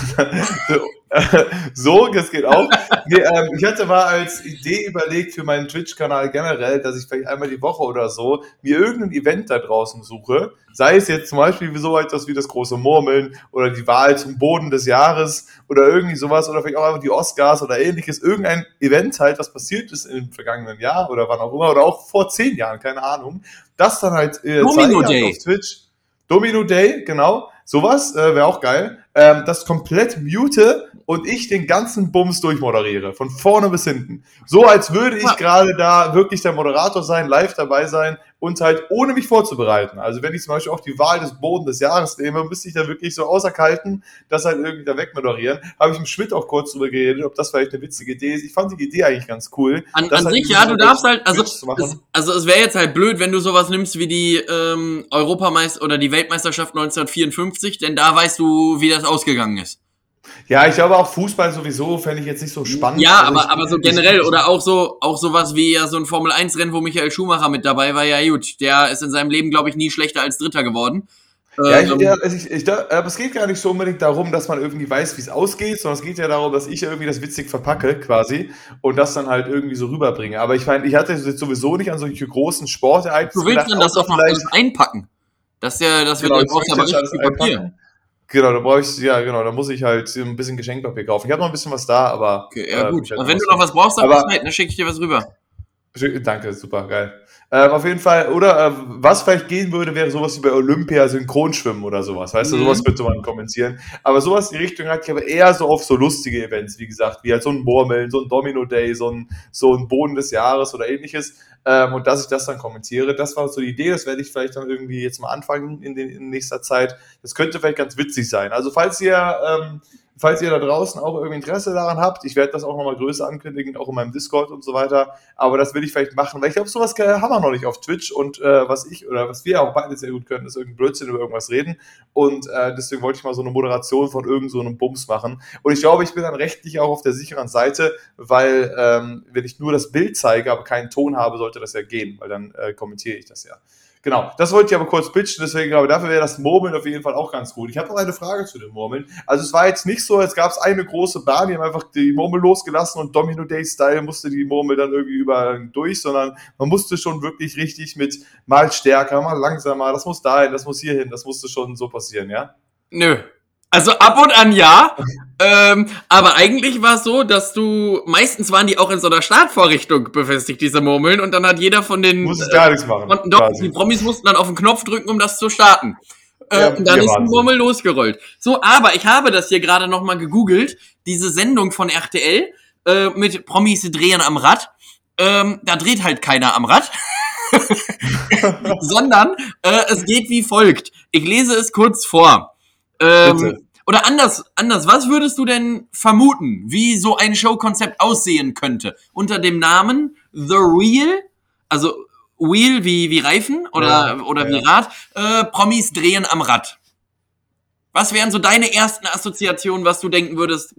B: so, das geht auch. Nee, ähm, ich hatte mal als Idee überlegt für meinen Twitch-Kanal generell, dass ich vielleicht einmal die Woche oder so mir irgendein Event da draußen suche. Sei es jetzt zum Beispiel so etwas wie das große Murmeln oder die Wahl zum Boden des Jahres oder irgendwie sowas oder vielleicht auch einfach die Oscars oder ähnliches. Irgendein Event halt, was passiert ist im vergangenen Jahr oder wann auch immer oder auch vor zehn Jahren, keine Ahnung. Das dann halt äh,
A: Domino Day.
B: auf Twitch. Domino Day, genau. Sowas äh, wäre auch geil. Ähm, das komplett mute und ich den ganzen Bums durchmoderiere. Von vorne bis hinten. So als würde ich gerade da wirklich der Moderator sein, live dabei sein und halt ohne mich vorzubereiten. Also wenn ich zum Beispiel auch die Wahl des Boden des Jahres nehme, müsste ich da wirklich so außerkalten, das halt irgendwie da wegmoderieren. Habe ich mit Schmidt auch kurz drüber geredet, ob das vielleicht eine witzige Idee ist. Ich fand die Idee eigentlich ganz cool.
A: An, an
B: halt
A: sich, ja, du darfst halt, also, es, also es wäre jetzt halt blöd, wenn du sowas nimmst wie die ähm, Europameister oder die Weltmeisterschaft 1954, denn da weißt du, wie das ausgegangen ist.
B: Ja, ich glaube auch Fußball sowieso fände ich jetzt nicht so spannend.
A: Ja,
B: Also
A: aber,
B: ich-
A: aber so generell oder auch so, auch sowas wie ja so ein Formel 1 Rennen, wo Michael Schumacher mit dabei war, ja gut, der ist in seinem Leben, glaube ich, nie schlechter als Dritter geworden.
B: Ja, ich,
A: Ähm,
B: ja, also ich, ich, aber es geht gar nicht so unbedingt darum, dass man irgendwie weiß, wie es ausgeht, sondern es geht ja darum, dass ich irgendwie das witzig verpacke quasi und das dann halt irgendwie so rüberbringe. Aber ich meine, ich hatte jetzt sowieso nicht an solche großen Sportereignisse
A: du willst
B: gedacht,
A: dann das doch noch alles einpacken. Das ist ja, das wird
B: Genau,
A: ja brauchst ja aber
B: jetzt
A: richtig viel Papier.
B: einpacken. Genau, da brauche ich, ja genau, da muss ich halt ein bisschen Geschenkpapier kaufen. Ich habe noch ein bisschen was da, aber.
A: Okay, ja
B: äh,
A: gut.
B: werd
A: Aber wenn du noch was brauchst, dann Bescheid, dann schicke ich dir was rüber.
B: Danke, super, geil. Ähm, auf jeden Fall, oder äh, was vielleicht gehen würde, wäre sowas wie bei Olympia Synchronschwimmen oder sowas. Weißt du,
A: Mhm.
B: sowas könnte man kommentieren. Aber sowas in die Richtung hatte ich aber eher so auf so lustige Events, wie gesagt, wie halt so ein Murmeln, so ein Domino Day, so ein, so ein Boden des Jahres oder ähnliches. Ähm, und dass ich das dann kommentiere, das war so die Idee, das werde ich vielleicht dann irgendwie jetzt mal anfangen in, den, in nächster Zeit. Das könnte vielleicht ganz witzig sein. Also falls ihr, ähm, falls ihr da draußen auch irgendwie Interesse daran habt, ich werde das auch nochmal größer ankündigen, auch in meinem Discord und so weiter. Aber das will ich vielleicht machen, weil ich glaube, sowas haben wir noch nicht auf Twitch und äh, was ich oder was wir auch beide sehr gut können, ist irgendein Blödsinn über irgendwas reden. Und äh, deswegen wollte ich mal so eine Moderation von irgend so einem Bums machen. Und ich glaube, ich bin dann rechtlich auch auf der sicheren Seite, weil ähm, wenn ich nur das Bild zeige, aber keinen Ton habe, sollte das ja gehen, weil dann äh, kommentiere ich das ja. Genau, das wollte ich aber kurz pitchen, deswegen, aber dafür wäre das Murmeln auf jeden Fall auch ganz gut. Ich habe noch eine Frage zu dem Murmeln. Also es war jetzt nicht so, als gab es eine große Bahn, die haben einfach die Murmel losgelassen und Domino Day Style musste die Murmel dann irgendwie überall durch, sondern man musste schon wirklich richtig mit mal stärker, mal langsamer, das muss dahin, das muss hier hin, das musste schon so passieren, ja?
A: Nö. Also ab und an ja, ähm, aber eigentlich war es so, dass du, meistens waren die auch in so einer Startvorrichtung befestigt, diese Murmeln, und dann hat jeder von den...
B: Muss es gar nichts machen.
A: Und doch, quasi. die Promis mussten dann auf den Knopf drücken, um das zu starten. Äh,
B: Ja,
A: und dann
B: ja,
A: ist die. Murmel losgerollt. So, aber ich habe das hier gerade nochmal gegoogelt, diese Sendung von RTL äh, mit Promis drehen am Rad. Ähm, da dreht halt keiner am Rad. Sondern äh, es geht wie folgt. Ich lese es kurz vor. Ähm, oder anders, anders, was würdest du denn vermuten, wie so ein Showkonzept aussehen könnte? Unter dem Namen The Real, also Wheel wie, wie Reifen oder,
B: Ja,
A: oder
B: ja.
A: wie Rad, äh, Promis drehen am Rad. Was wären so deine ersten Assoziationen, was du denken würdest,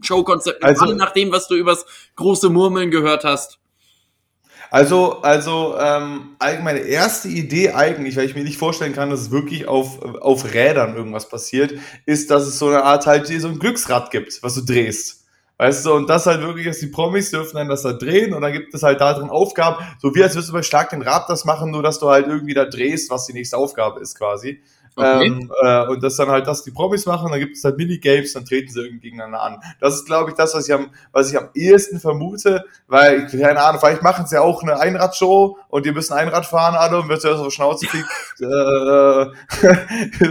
A: Showkonzept,
B: Also-
A: nach dem, was du übers große Murmeln gehört hast?
B: Also, also ähm, meine erste Idee eigentlich, weil ich mir nicht vorstellen kann, dass es wirklich auf, auf Rädern irgendwas passiert, ist, dass es so eine Art halt so ein Glücksrad gibt, was du drehst. Weißt du, und das halt wirklich, dass die Promis dürfen dann das da drehen und dann gibt es halt da drin Aufgaben, so wie als würdest du bei Schlag den Rad das machen, nur dass du halt irgendwie da drehst, was die nächste Aufgabe ist quasi.
A: Okay.
B: Ähm, äh, und das dann halt, dass die Promis machen, dann gibt es halt Minigames, dann treten sie irgendwie gegeneinander an. Das ist, glaube ich, das, was ich am, was ich am ehesten vermute, weil, ich- keine Ahnung, vielleicht machen sie ja auch eine Einradshow und die müssen Einrad fahren alle und wird zuerst auf die Schnauze kriegt, äh,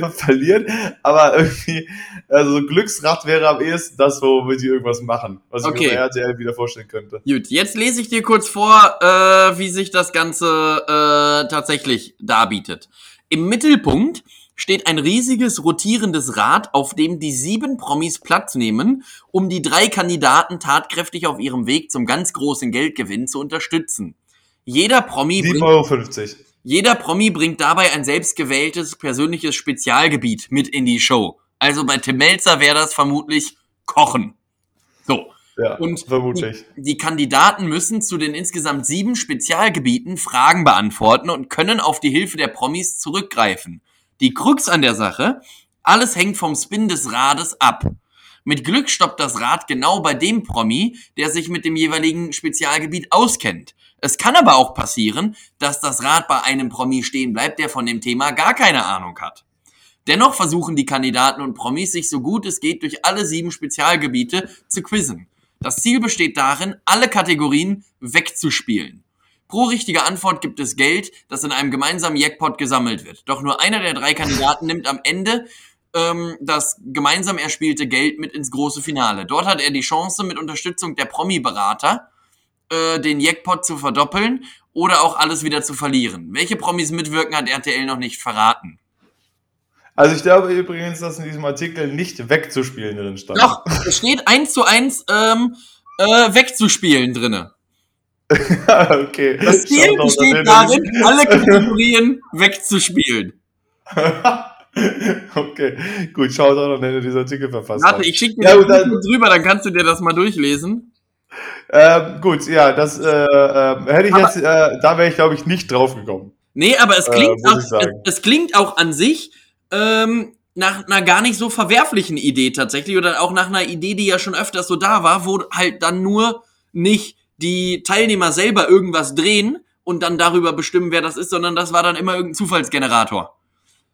B: verlieren. Aber irgendwie, also so Glücksrad wäre am ehesten das, womit die irgendwas machen, was ich
A: Okay.
B: mir bei RTL wieder vorstellen könnte.
A: Gut, jetzt lese ich dir kurz vor, äh, wie sich das Ganze äh, tatsächlich darbietet. Im Mittelpunkt steht ein riesiges rotierendes Rad, auf dem die sieben Promis Platz nehmen, um die drei Kandidaten tatkräftig auf ihrem Weg zum ganz großen Geldgewinn zu unterstützen. Jeder Promi,
B: 7,50
A: bringt,
B: Euro.
A: jeder Promi bringt dabei ein selbstgewähltes persönliches Spezialgebiet mit in die Show. Also bei Tim Melzer wäre das vermutlich Kochen. So.
B: Ja,
A: Und
B: vermutlich.
A: Die Kandidaten müssen zu den insgesamt sieben Spezialgebieten Fragen beantworten und können auf die Hilfe der Promis zurückgreifen. Die Krux an der Sache, alles hängt vom Spin des Rades ab. Mit Glück stoppt das Rad genau bei dem Promi, der sich mit dem jeweiligen Spezialgebiet auskennt. Es kann aber auch passieren, dass das Rad bei einem Promi stehen bleibt, der von dem Thema gar keine Ahnung hat. Dennoch versuchen die Kandidaten und Promis sich so gut es geht durch alle sieben Spezialgebiete zu quizzen. Das Ziel besteht darin, alle Kategorien wegzuspielen. Pro richtige Antwort gibt es Geld, das in einem gemeinsamen Jackpot gesammelt wird. Doch nur einer der drei Kandidaten nimmt am Ende ähm, das gemeinsam erspielte Geld mit ins große Finale. Dort hat er die Chance, mit Unterstützung der Promi-Berater äh, den Jackpot zu verdoppeln oder auch alles wieder zu verlieren. Welche Promis mitwirken, hat RTL noch nicht verraten.
B: Also ich glaube übrigens, dass in diesem Artikel nicht wegzuspielen drin stand.
A: Doch, es steht eins zu eins ähm, äh, wegzuspielen drinne.
B: okay.
A: Das Ziel besteht darin, alle Kategorien wegzuspielen.
B: okay, gut, schau doch noch, wenn du diesen Artikel verfasst
A: Warte, ich schicke dir
B: Ja,
A: das
B: gut, dann-
A: kurz rüber, dann kannst du dir das mal durchlesen.
B: Ähm, gut, ja, das äh, äh, hätte ich
A: Aber-
B: jetzt, äh, da wäre ich glaube ich nicht drauf gekommen.
A: Nee, aber es
B: Äh,
A: klingt, auch, es, es klingt auch an sich ähm, nach einer gar nicht so verwerflichen Idee tatsächlich oder auch nach einer Idee, die ja schon öfters so da war, wo halt dann nur nicht die Teilnehmer selber irgendwas drehen und dann darüber bestimmen, wer das ist, sondern das war dann immer irgendein Zufallsgenerator.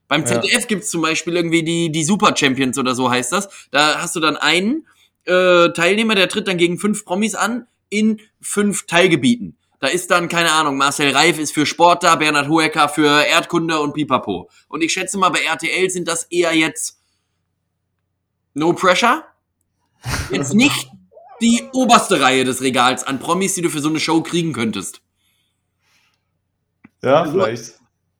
A: Beim
B: Ja.
A: ZDF gibt's zum Beispiel irgendwie die, die Super Champions oder so heißt das. Da hast du dann einen äh, Teilnehmer, der tritt dann gegen fünf Promis an in fünf Teilgebieten. Da ist dann, keine Ahnung, Marcel Reif ist für Sport da, Bernhard Hoeker für Erdkunde und Pipapo. Und ich schätze mal, bei RTL sind das eher jetzt No Pressure. Jetzt nicht die oberste Reihe des Regals an Promis, die du für so eine Show kriegen könntest.
B: Ja,
A: Also-
B: vielleicht.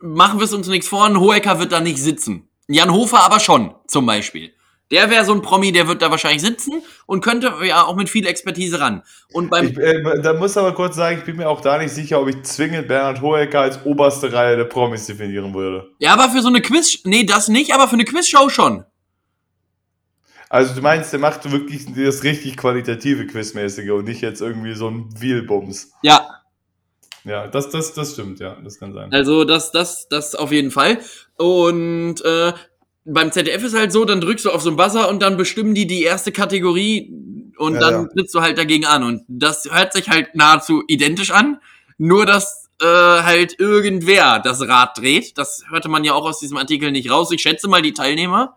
A: Machen wir es uns nichts vor, ein Hoeker wird da nicht sitzen. Jan Hofer aber schon, zum Beispiel. Der wäre so ein Promi, der wird da wahrscheinlich sitzen und könnte ja auch mit viel Expertise ran. Und beim
B: Ich, äh, da muss aber kurz sagen, ich bin mir auch da nicht sicher, ob ich zwingend Bernhard Hoeker als oberste Reihe der Promis definieren würde.
A: Ja, aber für so eine Quiz, nee, das nicht, aber für eine Quizshow schon.
B: Also du meinst, der macht wirklich das richtig qualitative Quizmäßige und nicht jetzt irgendwie so ein Wheelbums.
A: Ja.
B: Ja, das, das, das stimmt, ja, das kann sein.
A: Also das, das, das auf jeden Fall. Und äh, beim ZDF ist halt so, dann drückst du auf so einen Buzzer und dann bestimmen die die erste Kategorie und
B: Ja,
A: dann
B: ja.
A: trittst du halt dagegen an. Und das hört sich halt nahezu identisch an, nur dass äh, halt irgendwer das Rad dreht. Das hörte man ja auch aus diesem Artikel nicht raus. Ich schätze mal die Teilnehmer.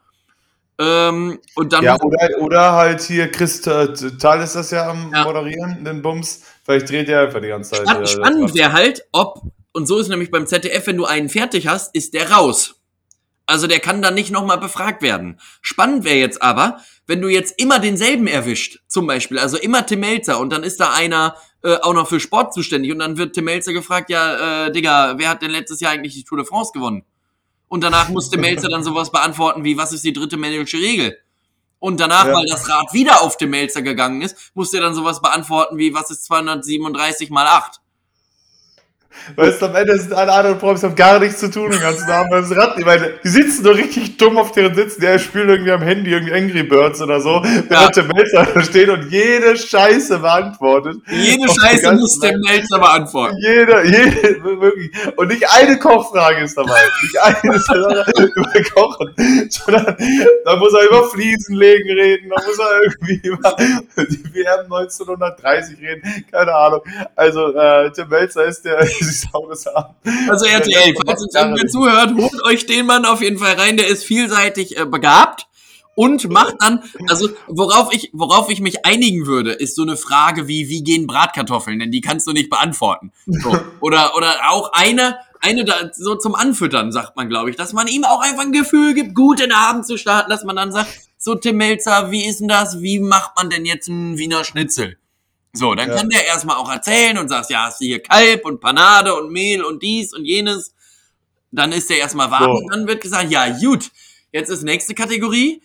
A: Ähm, und dann
B: Ja, oder, oder halt hier Chris T- Tal ist das ja am
A: Ja.
B: Moderieren, den Bums. Vielleicht dreht er einfach die ganze Zeit.
A: Spann
B: äh,
A: spannend wäre halt, ob, und so ist nämlich beim ZDF, wenn du einen fertig hast, ist der raus. Also der kann dann nicht nochmal befragt werden. Spannend wäre jetzt aber, wenn du jetzt immer denselben erwischt, zum Beispiel, also immer Tim Melzer und dann ist da einer äh, auch noch für Sport zuständig und dann wird Tim Melzer gefragt, ja, äh, Digga, wer hat denn letztes Jahr eigentlich die Tour de France gewonnen? Und danach muss Tim Melzer dann sowas beantworten wie, was ist die dritte Manuelsche Regel? Und danach,
B: Ja.
A: weil das Rad wieder auf Tim Melzer gegangen ist, muss der dann sowas beantworten wie, was ist 237 mal 8?
B: Weißt du, am Ende sind alle anderen Profis haben gar nichts zu tun den ganzen Abend. Das Rad, ich meine, die sitzen nur richtig dumm auf deren Sitzen. Der spielt irgendwie am Handy irgendwie Angry Birds oder so. Während der Melzer da steht und jede Scheiße beantwortet.
A: Jede Scheiße muss Tim Melzer beantworten.
B: Jede, jede, wirklich. Und nicht eine Kochfrage ist dabei. Nicht eine ist über Kochen. Sondern da muss er über Fliesenlegen reden. Da muss er irgendwie über die WM 1930 reden. Keine Ahnung. Also, äh, Tim Melzer ist der, das an.
A: Also RTL, falls uns irgendwer zuhört, holt euch den Mann auf jeden Fall rein. Der ist vielseitig äh, begabt und macht dann, also worauf ich, worauf ich mich einigen würde, ist so eine Frage wie, wie gehen Bratkartoffeln? Denn die kannst du nicht beantworten. So. Oder, oder auch eine, eine da, so zum Anfüttern, sagt man, glaube ich, dass man ihm auch einfach ein Gefühl gibt, gut in den Abend zu starten, dass man dann sagt, so Tim Melzer, wie ist denn das? Wie macht man denn jetzt einen Wiener Schnitzel? So, dann
B: Ja.
A: kann der erstmal auch erzählen und sagt, ja, hast du hier Kalb und Panade und Mehl und dies und jenes. Dann ist der erstmal warm
B: So.
A: und dann wird gesagt, ja, gut, jetzt ist nächste Kategorie.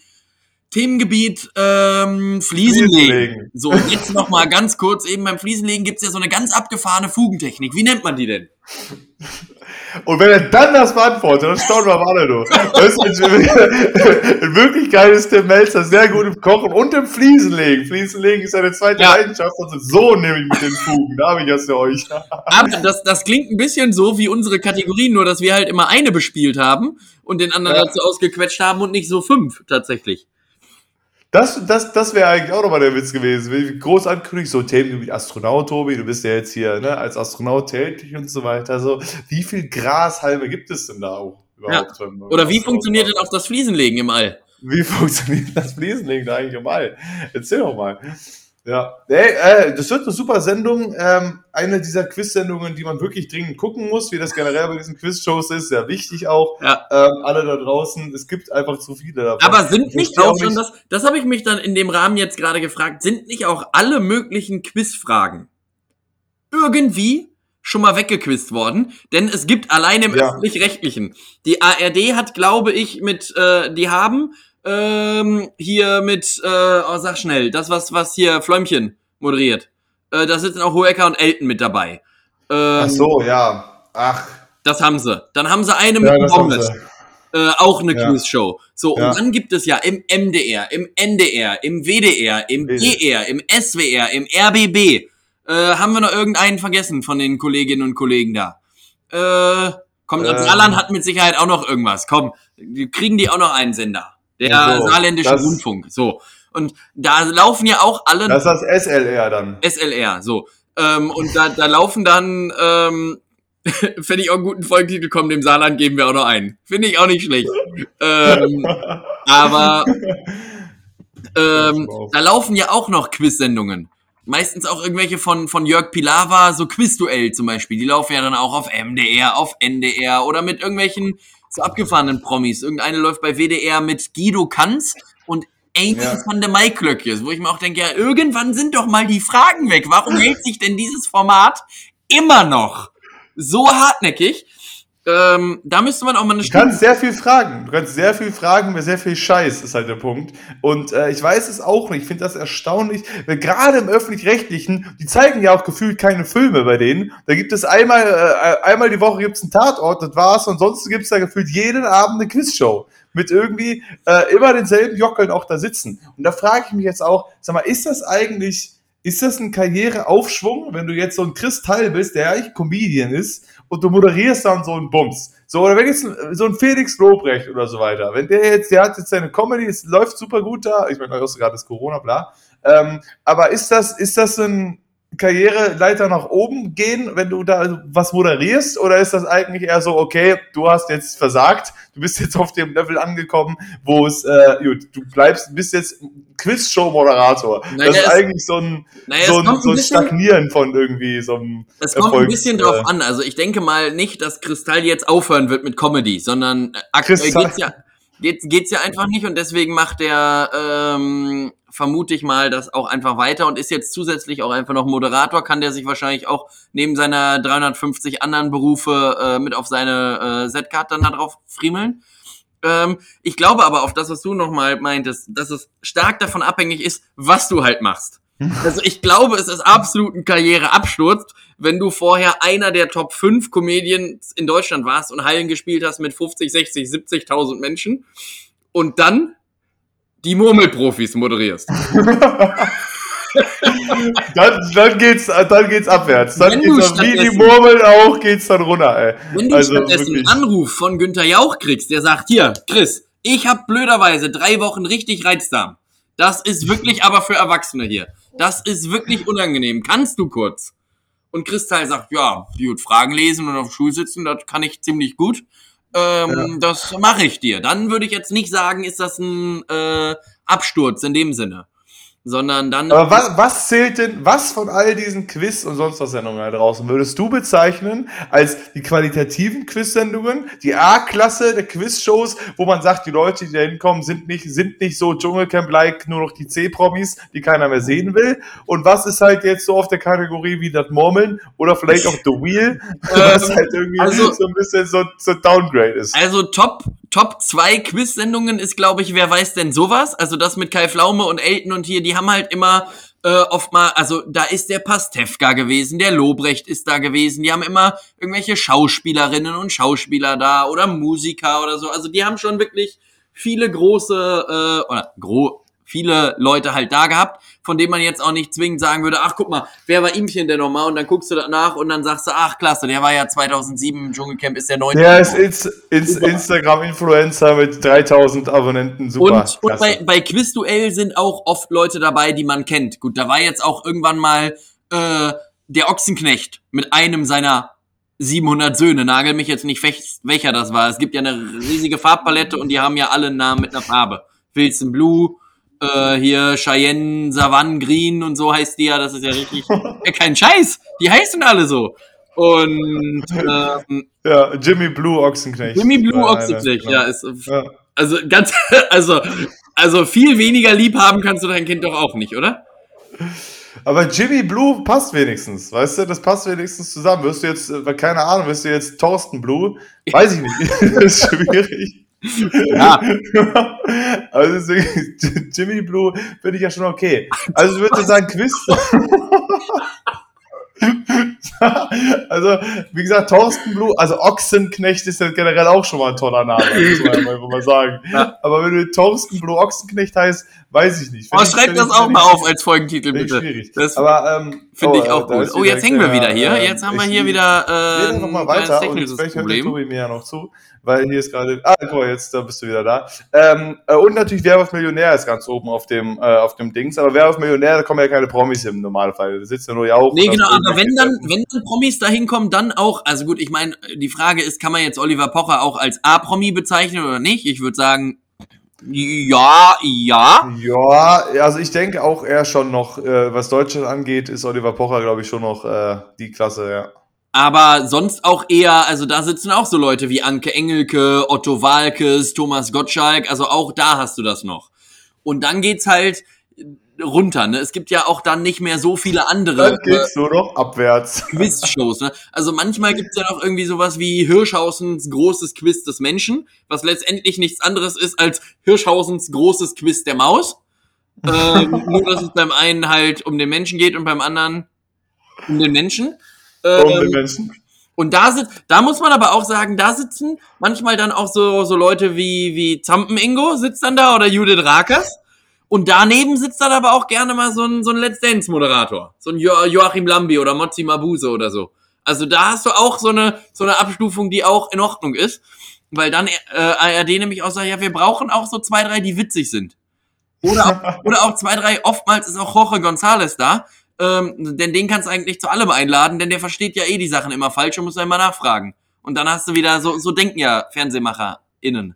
A: Themengebiet ähm, Fliesenlegen. So, und jetzt noch mal ganz kurz, eben beim Fliesenlegen gibt's ja so eine ganz abgefahrene Fugentechnik. Wie nennt man die denn?
B: Und wenn er dann das beantwortet, dann staunen wir alle nur. Das ist ein ein wirklich geiles Tim Melzer, sehr gut im Kochen und im Fliesenlegen. Fliesenlegen ist seine zweite
A: Ja.
B: Leidenschaft. Also so nehme ich mit den Fugen. Da habe ich das für euch.
A: Aber das, das klingt ein bisschen so wie unsere Kategorien, nur dass wir halt immer eine bespielt haben und den anderen
B: Ja.
A: dazu ausgequetscht haben und nicht so fünf tatsächlich.
B: Das, das, das wäre eigentlich auch nochmal der Witz gewesen. Groß ankündigt, so Themen wie Astronaut, Tobi, du bist ja jetzt hier ne, als Astronaut tätig und so weiter. So, wie viel Grashalme gibt es denn da auch überhaupt? wenn-
A: Oder wie funktioniert denn auch das Fliesenlegen im All?
B: Wie funktioniert das Fliesenlegen da eigentlich im All? Erzähl doch mal. Ja, hey, äh, das wird eine super Sendung. Ähm, eine dieser Quiz-Sendungen, die man wirklich dringend gucken muss, wie das generell bei diesen Quiz-Shows ist. Sehr wichtig auch.
A: Ja.
B: Ähm, alle da draußen, es gibt einfach zu viele davon.
A: Aber sind
B: Ich
A: nicht auch schon das, das habe ich mich dann in dem Rahmen jetzt gerade gefragt, sind nicht auch alle möglichen Quizfragen irgendwie schon mal weggequizt worden? Denn es gibt allein im
B: Ja.
A: öffentlich-rechtlichen. Die ARD hat, glaube ich, mit, äh, die haben ähm, hier mit, äh, oh, sag schnell, das was, was hier Fläumchen moderiert. Äh, da sitzen auch Hoeker und Elton mit dabei. Ähm,
B: Ach so, ja. Ach,
A: Das haben sie. Dann haben sie eine
B: ja,
A: mit Bommes
B: sie.
A: äh, auch eine
B: Ja.
A: Quizshow. So,
B: Ja.
A: und dann gibt es ja im MDR, im NDR, im WDR, im. DR, im SWR, im RBB. Äh, haben wir noch irgendeinen vergessen von den Kolleginnen und Kollegen da? Äh, komm,
B: Ähm.
A: Saarland hat mit Sicherheit auch noch irgendwas. Komm, kriegen die auch noch einen Sender. Der
B: so,
A: saarländische
B: das-
A: Rundfunk. So. Und da laufen ja auch alle
B: Das ist das SLR dann.
A: SLR, so. Ähm, und da, da laufen dann, ähm, finde ich auch einen guten Folgetitel, komm, dem Saarland geben wir auch noch einen. Finde ich auch nicht schlecht. ähm, aber ähm, da laufen ja auch noch Quiz-Sendungen. Meistens auch irgendwelche von, von Jörg Pilawa, so Quizduell zum Beispiel. Die laufen ja dann auch auf MDR, auf NDR oder mit irgendwelchen so abgefahrenen Promis. Irgendeine läuft bei WDR mit Guido Kanz und Amy
B: Ja.
A: van der Maiklöckjes, wo ich mir auch denke, ja, irgendwann sind doch mal die Fragen weg. Warum hält sich denn dieses Format immer noch so hartnäckig? Ähm, da müsste man auch mal eine
B: Du kannst sehr viel fragen. Du kannst sehr viel fragen, mit sehr viel Scheiß ist halt der Punkt. Und äh, ich weiß es auch nicht. Ich finde das erstaunlich, weil gerade im öffentlich-rechtlichen, die zeigen ja auch gefühlt keine Filme bei denen. Da gibt es einmal, äh, einmal die Woche gibt's einen Tatort, das war's. Und sonst gibt's da gefühlt jeden Abend eine Quizshow. Mit irgendwie äh, immer denselben Jockeln auch da sitzen. Und da frage ich mich jetzt auch, sag mal, ist das eigentlich ist das ein Karriereaufschwung, wenn du jetzt so ein Kristall bist, der eigentlich Comedian ist und du moderierst dann so einen Bums? So, oder wenn jetzt so ein Felix Lobrecht oder so weiter, wenn der jetzt, der hat jetzt seine Comedy, es läuft super gut da, ich meine, gerade ist Corona, bla, ähm, aber ist das, ist das ein, Karriereleiter nach oben gehen, wenn du da was moderierst? Oder ist das eigentlich eher so, okay, du hast jetzt versagt, du bist jetzt auf dem Level angekommen, wo es, äh, gut, du bleibst, bist jetzt Quiz-Show-Moderator. Naja, das ist es, eigentlich so ein, naja, so, ein, so ein bisschen, Stagnieren von irgendwie so einem.
A: Es kommt Erfolgs, ein bisschen drauf äh, an. Also ich denke mal nicht, dass Kristall jetzt aufhören wird mit Comedy, sondern aktuell geht's ja, geht's, geht's ja einfach nicht und deswegen macht der, ähm, vermute ich mal, das auch einfach weiter und ist jetzt zusätzlich auch einfach noch Moderator, kann der sich wahrscheinlich auch neben seiner 350 anderen Berufe äh, mit auf seine äh, Z-Card dann da drauf friemeln. Ähm, ich glaube aber auf das, was du nochmal meintest, dass es stark davon abhängig ist, was du halt machst. Also ich glaube, es ist absolut ein Karriereabsturz, wenn du vorher einer der Top 5 Comedians in Deutschland warst und Hallen gespielt hast mit 50, 60, 70.000 Menschen und dann die Murmelprofis moderierst.
B: dann, dann, geht's, dann geht's abwärts. Dann Wenn geht's wie die Murmeln auch, geht's dann runter, ey.
A: Wenn du also, stattdessen einen Anruf von Günther Jauch kriegst, der sagt, hier, Chris, ich hab blöderweise drei Wochen richtig Reizdarm. Das ist wirklich aber für Erwachsene hier. Das ist wirklich unangenehm. Kannst du kurz? Und Kristall sagt, ja, gut, Fragen lesen und auf Schul sitzen, das kann ich ziemlich gut ähm, ja. das mache ich dir. Dann würde ich jetzt nicht sagen, ist das ein äh, Absturz in dem Sinne sondern dann.
B: Aber was, was zählt denn, was von all diesen Quiz- und sonst was Sendungen da draußen würdest du bezeichnen als die qualitativen Quiz-Sendungen, die A-Klasse der Quiz-Shows, wo man sagt, die Leute, die da hinkommen, sind nicht, sind nicht so Dschungelcamp-like, nur noch die C-Promis, die keiner mehr sehen will? Und was ist halt jetzt so auf der Kategorie wie das Murmeln oder vielleicht auch The Wheel, was ähm, halt irgendwie also, so ein bisschen so, so Downgrade ist?
A: Also Top, Top 2 Quiz-Sendungen ist, glaube ich, wer weiß denn sowas? Also das mit Kai Flaume und Elton und hier, die haben halt immer äh, oft mal, also da ist der Pastewka gewesen, der Lobrecht ist da gewesen, die haben immer irgendwelche Schauspielerinnen und Schauspieler da oder Musiker oder so. Also die haben schon wirklich viele große äh, oder gro viele Leute halt da gehabt, von denen man jetzt auch nicht zwingend sagen würde, ach guck mal, wer war ihmchen denn nochmal? Und dann guckst du danach und dann sagst du, ach klasse, der war ja 2007 im Dschungelcamp, ist der neunte.
B: Der ist ins Instagram-Influencer mit 3000 Abonnenten,
A: super. Und, und bei, bei Quizduell sind auch oft Leute dabei, die man kennt. Gut, da war jetzt auch irgendwann mal äh, der Ochsenknecht mit einem seiner 700 Söhne. Nagel mich jetzt nicht fest, welcher das war. Es gibt ja eine riesige Farbpalette und die haben ja alle einen Namen mit einer Farbe. Wilson Blue, äh, hier Cheyenne Savanne Green und so heißt die ja, das ist ja richtig. ja, kein Scheiß, die heißen alle so. Und ähm,
B: ja, Jimmy Blue Ochsenknecht.
A: Jimmy Blue Ochsenknecht, ja, ist ja. also ganz also also viel weniger lieb haben kannst du dein Kind doch auch nicht, oder?
B: Aber Jimmy Blue passt wenigstens, weißt du, das passt wenigstens zusammen. Wirst du jetzt, äh, keine Ahnung, wirst du jetzt Thorsten Blue? Weiß ich nicht. das ist schwierig. Ja. also Jimmy Blue finde ich ja schon okay. Also ich würde sagen, Quiz. also, wie gesagt, Thorsten Blue, also Ochsenknecht ist ja generell auch schon mal ein toller Name, muss man ja mal sagen. Ja. Aber wenn du Thorsten Blue Ochsenknecht heißt, weiß ich nicht.
A: Oh, schreib das auch mal auf als Folgentitel, bitte. Schwierig. Das Aber, ähm, finde oh, ich auch gut. Oh, jetzt hängen wir wieder hier. Jetzt haben wir hier wieder, äh,
B: noch mal weiter und vielleicht hört der Tobi mir ja noch zu weil hier ist gerade, ah, guck mal, jetzt da bist du wieder da. Ähm, äh, und natürlich Wer auf Millionär ist ganz oben auf dem, äh, auf dem Dings, aber Wer auf Millionär, da kommen ja keine Promis im Normalfall, da sitzt ja nur Jauch.
A: Nee, genau, aber wenn dann, wenn dann Promis da hinkommen, dann auch, also gut, ich meine, die Frage ist, kann man jetzt Oliver Pocher auch als A-Promi bezeichnen oder nicht? Ich würde sagen, ja, ja.
B: Ja, also ich denke auch eher schon noch, äh, was Deutschland angeht, ist Oliver Pocher, glaube ich, schon noch äh, die Klasse, ja.
A: Aber sonst auch eher, also da sitzen auch so Leute wie Anke Engelke, Otto Walkes, Thomas Gottschalk, also auch da hast du das noch. Und dann geht's halt runter, ne? Es gibt ja auch dann nicht mehr so viele andere.
B: Dann geht's äh, nur noch abwärts.
A: Quiz-Shows, ne? Also manchmal gibt's ja noch irgendwie sowas wie Hirschhausens großes Quiz des Menschen, was letztendlich nichts anderes ist als Hirschhausens großes Quiz der Maus. ähm, nur, dass es beim einen halt um den Menschen geht und beim anderen um den Menschen. Ähm, und da sind, da muss man aber auch sagen, da sitzen manchmal dann auch so, so Leute wie, wie Zampen Ingo sitzt dann da oder Judith Rakers. Und daneben sitzt dann aber auch gerne mal so ein, so ein Let's Dance-Moderator. So ein jo Joachim Lambi oder Mozzi Mabuse oder so. Also da hast du auch so eine, so eine Abstufung, die auch in Ordnung ist. Weil dann äh, ARD nämlich auch sagt, ja, wir brauchen auch so zwei, drei, die witzig sind. Oder auch, oder auch zwei, drei, oftmals ist auch Jorge González da. Ähm, denn den kannst du eigentlich zu allem einladen, denn der versteht ja eh die Sachen immer falsch und muss dann immer nachfragen. Und dann hast du wieder, so, so denken ja FernsehmacherInnen.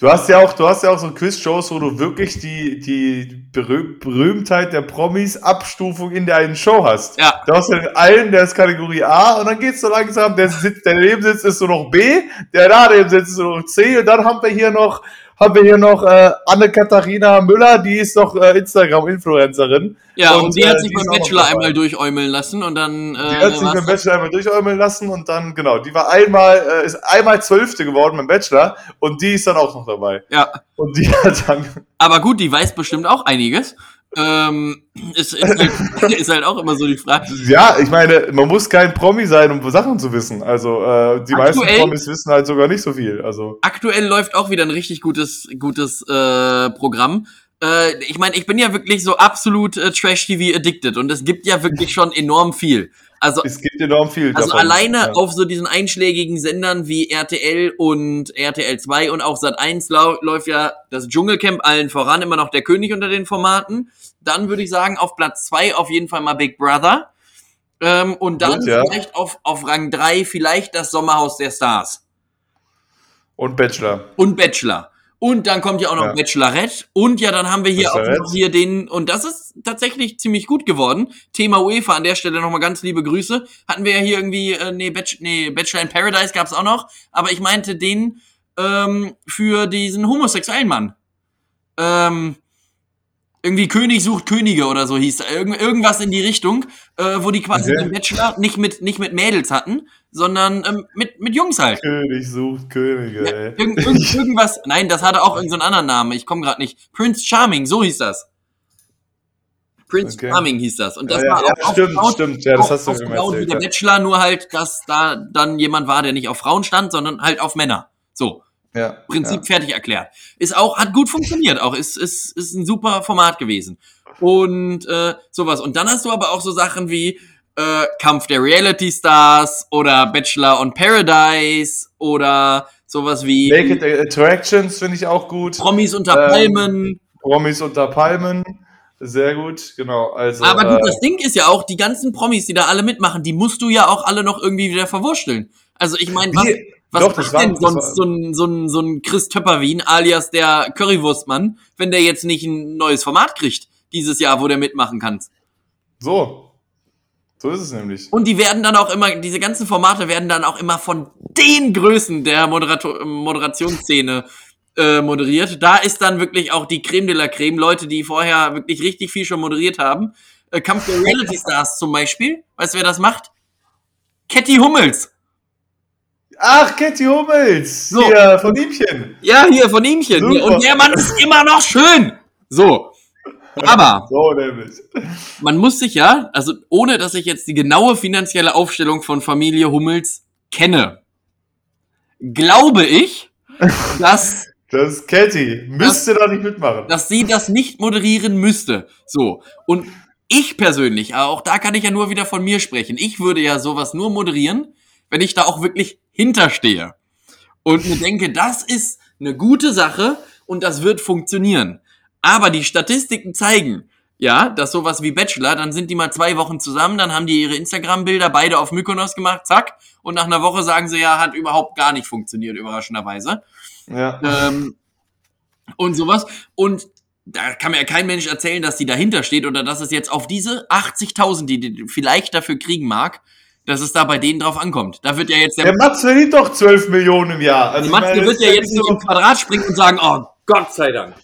B: Du hast ja auch, du hast ja auch so Quiz-Shows, wo du wirklich die, die Berüh Berühmtheit der Promis Abstufung in der einen Show hast.
A: Ja.
B: Du hast ja den einen, der ist Kategorie A und dann geht's so langsam, der Sitz, der daneben sitzt, ist so noch B, der da daneben sitzt, ist so noch C und dann haben wir hier noch, haben wir hier noch äh, Anne-Katharina Müller, die ist doch äh, Instagram-Influencerin.
A: Ja, und, und die
B: äh,
A: hat sich
B: die
A: beim Bachelor einmal durchäumeln lassen und dann. Äh,
B: Die hat sich beim Bachelor einmal durchäumeln lassen und dann, genau, die war einmal, äh, ist einmal Zwölfte geworden beim Bachelor und die ist dann auch noch dabei.
A: Ja,
B: Und die hat dann,
A: aber gut, die weiß bestimmt auch einiges. Ähm, ist, ist, halt, ist halt auch immer so die Frage.
B: ja, ich meine, man muss kein Promi sein, um Sachen zu wissen. Also, äh, die meisten
A: Aktuell-
B: Promis wissen halt sogar nicht so viel. Also,
A: Aktuell läuft auch wieder ein richtig gutes, gutes äh, Programm. Äh, ich meine, ich bin ja wirklich so absolut äh, Trash-TV addicted und es gibt ja wirklich schon enorm viel. Also
B: es gibt enorm viel
A: Also
B: davon.
A: alleine
B: ja.
A: auf so diesen einschlägigen Sendern wie RTL und RTL 2 und auch Sat1 lau läuft ja das Dschungelcamp allen voran, immer noch der König unter den Formaten. Dann würde ich sagen, auf Platz 2 auf jeden Fall mal Big Brother. Ähm, und dann
B: Gut, ja.
A: vielleicht auf, auf Rang 3 vielleicht das Sommerhaus der Stars.
B: Und Bachelor.
A: Und Bachelor. Und dann kommt ja auch noch
B: Ja.
A: Bachelorette. Und ja, dann haben wir hier auch noch hier den, und das ist tatsächlich ziemlich gut geworden. Thema UEFA, an der Stelle nochmal ganz liebe Grüße. Hatten wir ja hier irgendwie, äh, nee, Bach nee, Bachelor in Paradise gab's auch noch. Aber ich meinte den ähm, für diesen homosexuellen Mann. Ähm, irgendwie König sucht Könige oder so hieß. Irgend, irgendwas in die Richtung, äh, wo die quasi
B: Okay.
A: den Bachelor nicht mit, nicht mit Mädels hatten, sondern ähm, mit, mit Jungs halt.
B: König sucht Könige, ey.
A: Irgend, irgend, irgendwas, nein, das hatte auch irgendeinen so anderen Namen. Ich komme gerade nicht. Prince Charming, so hieß das. Prince
B: Okay.
A: Charming hieß das. Und das
B: ja,
A: war
B: ja,
A: auch
B: stimmt,
A: aufgebaut-
B: stimmt. Ja, das
A: auch
B: hast du mir
A: aufgebaut wie
B: erzählt.
A: der
B: Ja.
A: Bachelor, nur halt, dass da dann jemand war, der nicht auf Frauen stand, sondern halt auf Männer. So,
B: Ja,
A: Prinzip fertig erklärt. Ist auch, hat gut funktioniert auch. Ist, ist, ist ein super Format gewesen. Und äh, sowas. Und dann hast du aber auch so Sachen wie äh, Kampf der Reality Stars oder Bachelor on Paradise oder sowas wie
B: ja. Naked Attractions finde ich auch gut.
A: Promis unter
B: Ähm,
A: Palmen.
B: Promis unter Palmen. Sehr gut, genau. Also,
A: Aber gut,
B: äh,
A: das Ding ist ja auch, die ganzen Promis, die da alle mitmachen, die musst du ja auch alle noch irgendwie wieder verwursteln. Also ich meine, was, was
B: doch,
A: macht
B: war-
A: denn sonst so ein, so, ein, so ein Chris Töpperwien alias der Currywurstmann, wenn der jetzt nicht ein neues Format kriegt dieses Jahr, wo der mitmachen kann?
B: so. So ist es nämlich.
A: Und die werden dann auch immer, diese ganzen Formate werden dann auch immer von den Größen der Moderator Moderationsszene äh, moderiert. Da ist dann wirklich auch die Creme de la Creme, Leute, die vorher wirklich richtig viel schon moderiert haben. Äh, Kampf der Reality Stars zum Beispiel. Weißt du, wer das macht? Ketty Hummels.
B: Ach, Katie Hummels.
A: So.
B: Hier, von Ihmchen.
A: Ja, hier von ihmchen.
B: Super.
A: Und der Mann ist immer noch schön. So. Aber
B: So
A: man muss sich ja, also ohne dass ich jetzt die genaue finanzielle Aufstellung von Familie Hummels kenne, glaube ich, dass,
B: Das ist Katie. Müsste da nicht mitmachen.
A: dass sie das nicht moderieren müsste. So. Und ich persönlich, auch da kann ich ja nur wieder von mir sprechen. Ich würde ja sowas nur moderieren, wenn ich da auch wirklich hinterstehe. Und mir denke, das ist eine gute Sache und das wird funktionieren. Aber die Statistiken zeigen, ja, dass sowas wie Bachelor, dann sind die mal zwei Wochen zusammen, dann haben die ihre Instagram-Bilder beide auf Mykonos gemacht, zack, und nach einer Woche sagen sie ja, hat überhaupt gar nicht funktioniert, überraschenderweise.
B: Ja.
A: Ähm, und sowas. Und da kann mir ja kein Mensch erzählen, dass die dahinter steht oder dass es jetzt auf diese 80.000, die die vielleicht dafür kriegen mag, dass es da bei denen drauf ankommt. Da wird ja jetzt der,
B: Der Mats verdient doch 12 Millionen im Jahr. Also,
A: Matze
B: meine,
A: wird
B: das
A: ja jetzt
B: nicht
A: so im Quadrat springen und sagen, oh Gott sei Dank.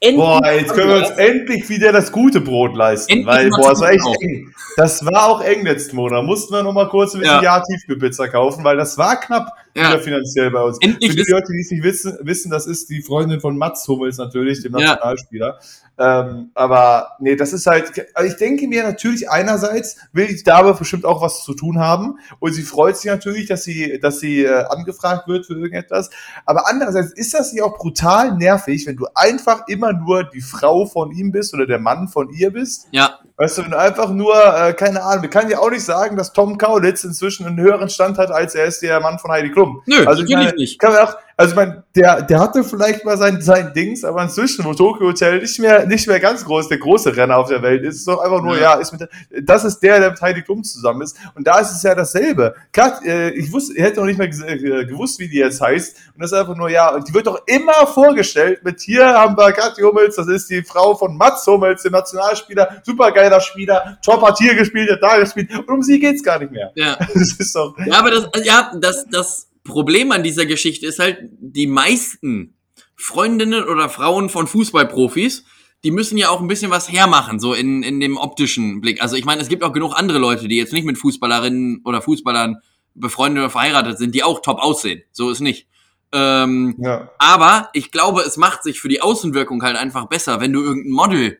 A: Endlich
B: Boah, jetzt können wir uns
A: das.
B: endlich wieder das gute Brot leisten.
A: Endlich
B: weil, boah, es war echt
A: auch.
B: eng. Das war auch eng letzten Monat. Mussten wir noch mal kurz ein bisschen
A: Ja.
B: ja. Tiefkühlpizza kaufen, weil das war knapp. ja. wieder finanziell bei uns.
A: Endlich
B: Für die Leute, die es nicht wissen, wissen, das ist die Freundin von Mats Hummels natürlich, dem Nationalspieler. Ja. Ähm, aber nee, das ist halt, also ich denke mir natürlich einerseits will die Dame bestimmt auch was zu tun haben und sie freut sich natürlich, dass sie, dass sie äh, angefragt wird für irgendetwas. Aber andererseits ist das nicht auch brutal nervig, wenn du einfach immer nur die Frau von ihm bist oder der Mann von ihr bist.
A: Ja.
B: Weißt du, wenn du einfach nur, äh, keine Ahnung, wir können ja auch nicht sagen, dass Tom Kaulitz inzwischen einen höheren Stand hat, als er ist der Mann von Heidi Klum.
A: Nö,
B: also
A: natürlich
B: meine,
A: nicht.
B: Kann man auch, also ich meine, der, der hatte vielleicht mal sein, sein Dings, aber inzwischen, wo Tokyo Hotel nicht mehr, nicht mehr ganz groß, der große Renner auf der Welt ist, ist doch einfach nur, ja, ja ist mit, das ist der, der mit Heidi Klum zusammen ist. Und da ist es ja dasselbe. Klar, äh, ich wusste, ich hätte noch nicht mal äh, gewusst, wie die jetzt heißt. Und das ist einfach nur, ja, und die wird doch immer vorgestellt mit hier haben wir Katja Hummels, das ist die Frau von Mats Hummels, dem Nationalspieler, supergeiler Spieler, top hat hier gespielt, hat da gespielt. Und um sie geht's gar nicht mehr.
A: Ja. Das ist doch. Ja, aber das, ja, das, das, Problem an dieser Geschichte ist halt, die meisten Freundinnen oder Frauen von Fußballprofis, die müssen ja auch ein bisschen was hermachen, so in, in dem optischen Blick. Also ich meine, es gibt auch genug andere Leute, die jetzt nicht mit Fußballerinnen oder Fußballern befreundet oder verheiratet sind, die auch top aussehen. So ist nicht. Ähm, ja. Aber ich glaube, es macht sich für die Außenwirkung halt einfach besser, wenn du irgendein Model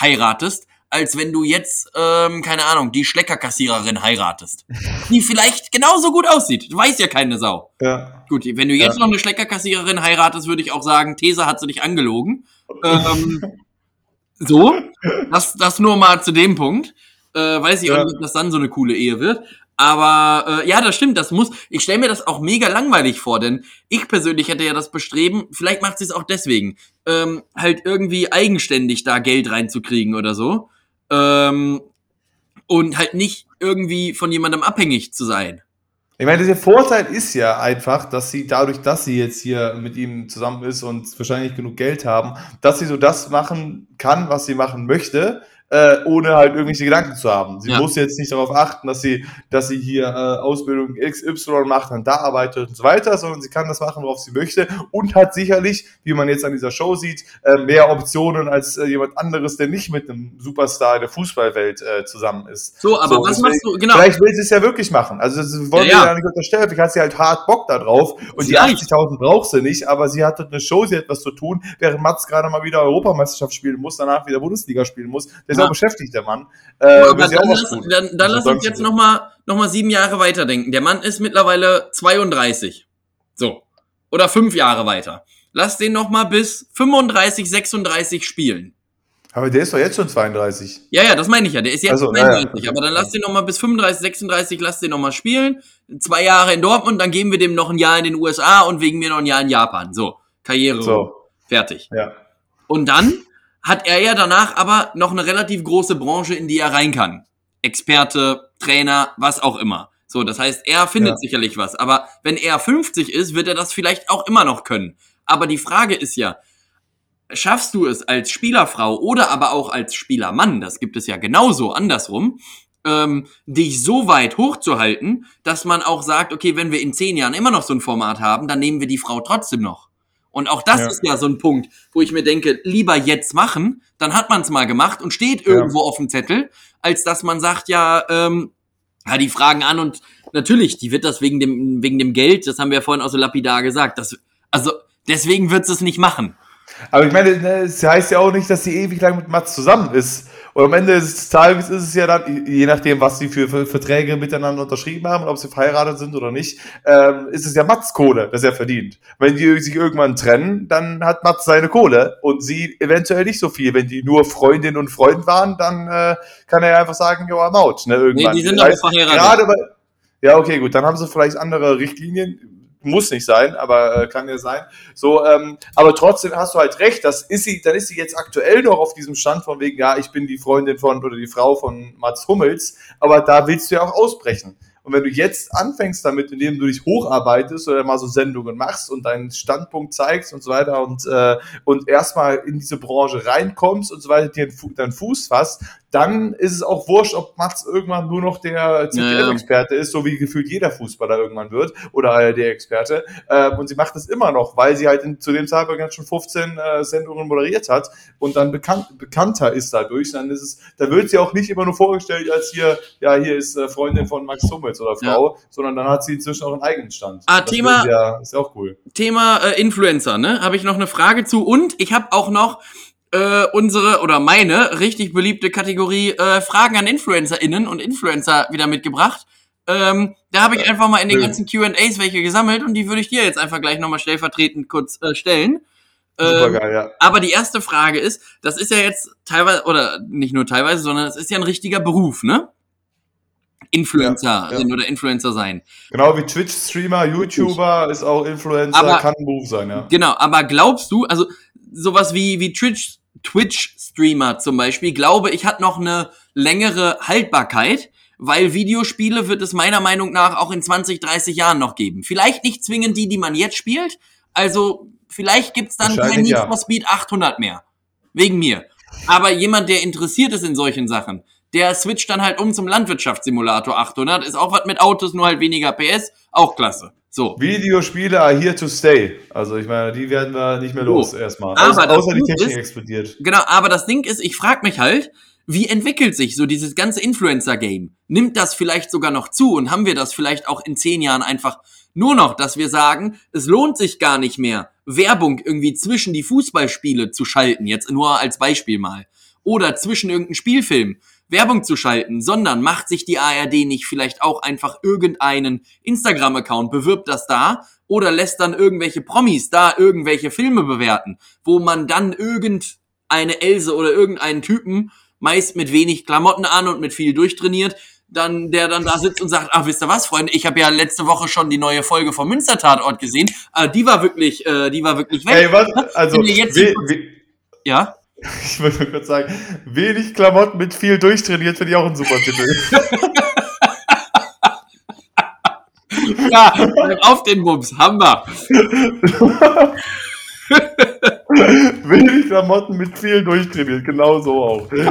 A: heiratest, als wenn du jetzt, ähm, keine Ahnung, die Schleckerkassiererin heiratest. Die vielleicht genauso gut aussieht. Du weißt ja keine Sau.
B: Ja.
A: Gut, wenn du jetzt ja. noch eine Schleckerkassiererin heiratest, würde ich auch sagen, Tesa hat sie dich angelogen. Ähm, so, das, das nur mal zu dem Punkt. Äh, weiß ich ja. auch nicht, ob das dann so eine coole Ehe wird. Aber äh, ja, das stimmt, das muss. Ich stelle mir das auch mega langweilig vor, denn ich persönlich hätte ja das Bestreben, vielleicht macht sie es auch deswegen, ähm, halt irgendwie eigenständig da Geld reinzukriegen oder so ähm, und halt nicht irgendwie von jemandem abhängig zu sein.
B: Ich meine, der Vorteil ist ja einfach, dass sie dadurch, dass sie jetzt hier mit ihm zusammen ist und wahrscheinlich genug Geld haben, dass sie so das machen kann, was sie machen möchte äh, ohne halt irgendwelche Gedanken zu haben. Sie ja. muss jetzt nicht darauf achten, dass sie, dass sie hier äh, Ausbildung XY macht und da arbeitet und so weiter, sondern sie kann das machen, worauf sie möchte und hat sicherlich, wie man jetzt an dieser Show sieht, äh, mehr Optionen als äh, jemand anderes, der nicht mit einem Superstar der Fußballwelt äh, zusammen ist.
A: So, aber so, was machst du, genau.
B: Vielleicht will sie es ja wirklich machen. Also das wollen ja, wir ja nicht unterstellen, vielleicht hat sie halt hart Bock da drauf und vielleicht. die 80.000 braucht sie nicht, aber sie hat eine Show, sie hat was zu tun, während Mats gerade mal wieder Europameisterschaft spielen muss, danach wieder Bundesliga spielen muss. Der ist auch beschäftigt, der Mann.
A: Äh, ja, dann, lass, dann, dann lass uns jetzt nochmal noch mal sieben Jahre weiterdenken. Der Mann ist mittlerweile 32. So. Oder fünf Jahre weiter. Lass den nochmal bis 35, 36 spielen.
B: Aber der ist doch jetzt schon 32.
A: Ja, ja, das meine ich ja. Der ist jetzt also, 32. Ja. Aber dann lass den nochmal bis 35, 36, lass den nochmal spielen. Zwei Jahre in Dortmund, dann geben wir dem noch ein Jahr in den USA und wegen mir noch ein Jahr in Japan. So, Karriere. So. Fertig.
B: Ja.
A: Und dann hat er ja danach aber noch eine relativ große Branche, in die er rein kann. Experte, Trainer, was auch immer. So, das heißt, er findet ja. sicherlich was. Aber wenn er 50 ist, wird er das vielleicht auch immer noch können. Aber die Frage ist ja, schaffst du es als Spielerfrau oder aber auch als Spielermann, das gibt es ja genauso andersrum, ähm, dich so weit hochzuhalten, dass man auch sagt, okay, wenn wir in zehn Jahren immer noch so ein Format haben, dann nehmen wir die Frau trotzdem noch. Und auch das ja. ist ja so ein Punkt, wo ich mir denke, lieber jetzt machen, dann hat man es mal gemacht und steht irgendwo ja. auf dem Zettel, als dass man sagt, ja, ähm, ja, die fragen an und natürlich, die wird das wegen dem, wegen dem Geld, das haben wir ja vorhin auch so lapidar gesagt, das, also deswegen wird es nicht machen.
B: Aber ich meine, es heißt ja auch nicht, dass sie ewig lang mit Mats zusammen ist. Und am Ende des Tages ist es ja dann, je nachdem, was sie für, für Verträge miteinander unterschrieben haben, ob sie verheiratet sind oder nicht, ähm, ist es ja Mats Kohle, das er verdient. Wenn die sich irgendwann trennen, dann hat Mats seine Kohle und sie eventuell nicht so viel. Wenn die nur Freundin und Freund waren, dann äh, kann er ja einfach sagen, ja, Maut, ne, irgendwann. Nee,
A: die sind doch verheiratet. Gerade bei,
B: ja, okay, gut, dann haben sie vielleicht andere Richtlinien muss nicht sein, aber äh, kann ja sein. So, ähm, aber trotzdem hast du halt recht, das ist sie, dann ist sie jetzt aktuell noch auf diesem Stand von wegen, ja, ich bin die Freundin von oder die Frau von Mats Hummels, aber da willst du ja auch ausbrechen. Und wenn du jetzt anfängst damit, indem du dich hocharbeitest oder mal so Sendungen machst und deinen Standpunkt zeigst und so weiter und, äh, und erstmal in diese Branche reinkommst und so weiter, dir deinen Fuß fasst, dann ist es auch wurscht, ob Mats irgendwann nur noch der ZDF-Experte ist, so wie gefühlt jeder Fußballer irgendwann wird oder ARD-Experte. Äh, und sie macht das immer noch, weil sie halt in, zu dem Zeitpunkt ganz schon 15 äh, Sendungen moderiert hat und dann bekannt, bekannter ist dadurch. Dann ist es, da wird sie auch nicht immer nur vorgestellt als hier, ja, hier ist äh, Freundin von Max Hummels oder Frau, ja. sondern dann hat sie inzwischen auch einen eigenen Stand.
A: Ah, das Thema,
B: ja, ist ja auch cool.
A: Thema äh, Influencer, ne? Habe ich noch eine Frage zu und ich habe auch noch äh, unsere oder meine richtig beliebte Kategorie äh, Fragen an InfluencerInnen und Influencer wieder mitgebracht. Ähm, da habe ich einfach mal in den ganzen QAs welche gesammelt und die würde ich dir jetzt einfach gleich nochmal stellvertretend kurz äh, stellen.
B: Super ähm, geil, ja.
A: Aber die erste Frage ist, das ist ja jetzt teilweise, oder nicht nur teilweise, sondern es ist ja ein richtiger Beruf, ne? Influencer ja, ja. oder Influencer sein.
B: Genau wie Twitch-Streamer, YouTuber ist auch Influencer, aber, kann ein Beruf sein, ja.
A: Genau, aber glaubst du, also sowas wie, wie Twitch, Twitch-Streamer zum Beispiel, glaube ich, hat noch eine längere Haltbarkeit, weil Videospiele wird es meiner Meinung nach auch in 20, 30 Jahren noch geben. Vielleicht nicht zwingend die, die man jetzt spielt, also vielleicht gibt's dann kein Need for Speed 800 mehr. Wegen mir. Aber jemand, der interessiert ist in solchen Sachen, der switcht dann halt um zum Landwirtschaftssimulator 800. Ist auch was mit Autos, nur halt weniger PS. Auch klasse. So.
B: Videospiele are here to stay. Also ich meine, die werden wir nicht mehr los so. erstmal.
A: Aber außer, außer die Technik ist, explodiert. Genau, aber das Ding ist, ich frage mich halt, wie entwickelt sich so dieses ganze Influencer-Game? Nimmt das vielleicht sogar noch zu und haben wir das vielleicht auch in zehn Jahren einfach nur noch, dass wir sagen, es lohnt sich gar nicht mehr, Werbung irgendwie zwischen die Fußballspiele zu schalten, jetzt nur als Beispiel mal. Oder zwischen irgendeinem Spielfilm Werbung zu schalten, sondern macht sich die ARD nicht vielleicht auch einfach irgendeinen Instagram-Account, bewirbt das da oder lässt dann irgendwelche Promis da irgendwelche Filme bewerten, wo man dann irgendeine Else oder irgendeinen Typen, meist mit wenig Klamotten an und mit viel durchtrainiert, dann der dann da sitzt und sagt, ach, wisst ihr was, Freunde, ich habe ja letzte Woche schon die neue Folge vom Münster-Tatort gesehen, äh, die war wirklich, äh, die war wirklich
B: weg. Ey, was? Also,
A: jetzt we, we, ja?
B: Ich wollte nur kurz sagen, wenig Klamotten mit viel durchtrainiert finde ich auch ein super Titel.
A: ja, auf den Bums, Hammer.
B: wenig Klamotten mit viel durchtrainiert, genau so auch. ja,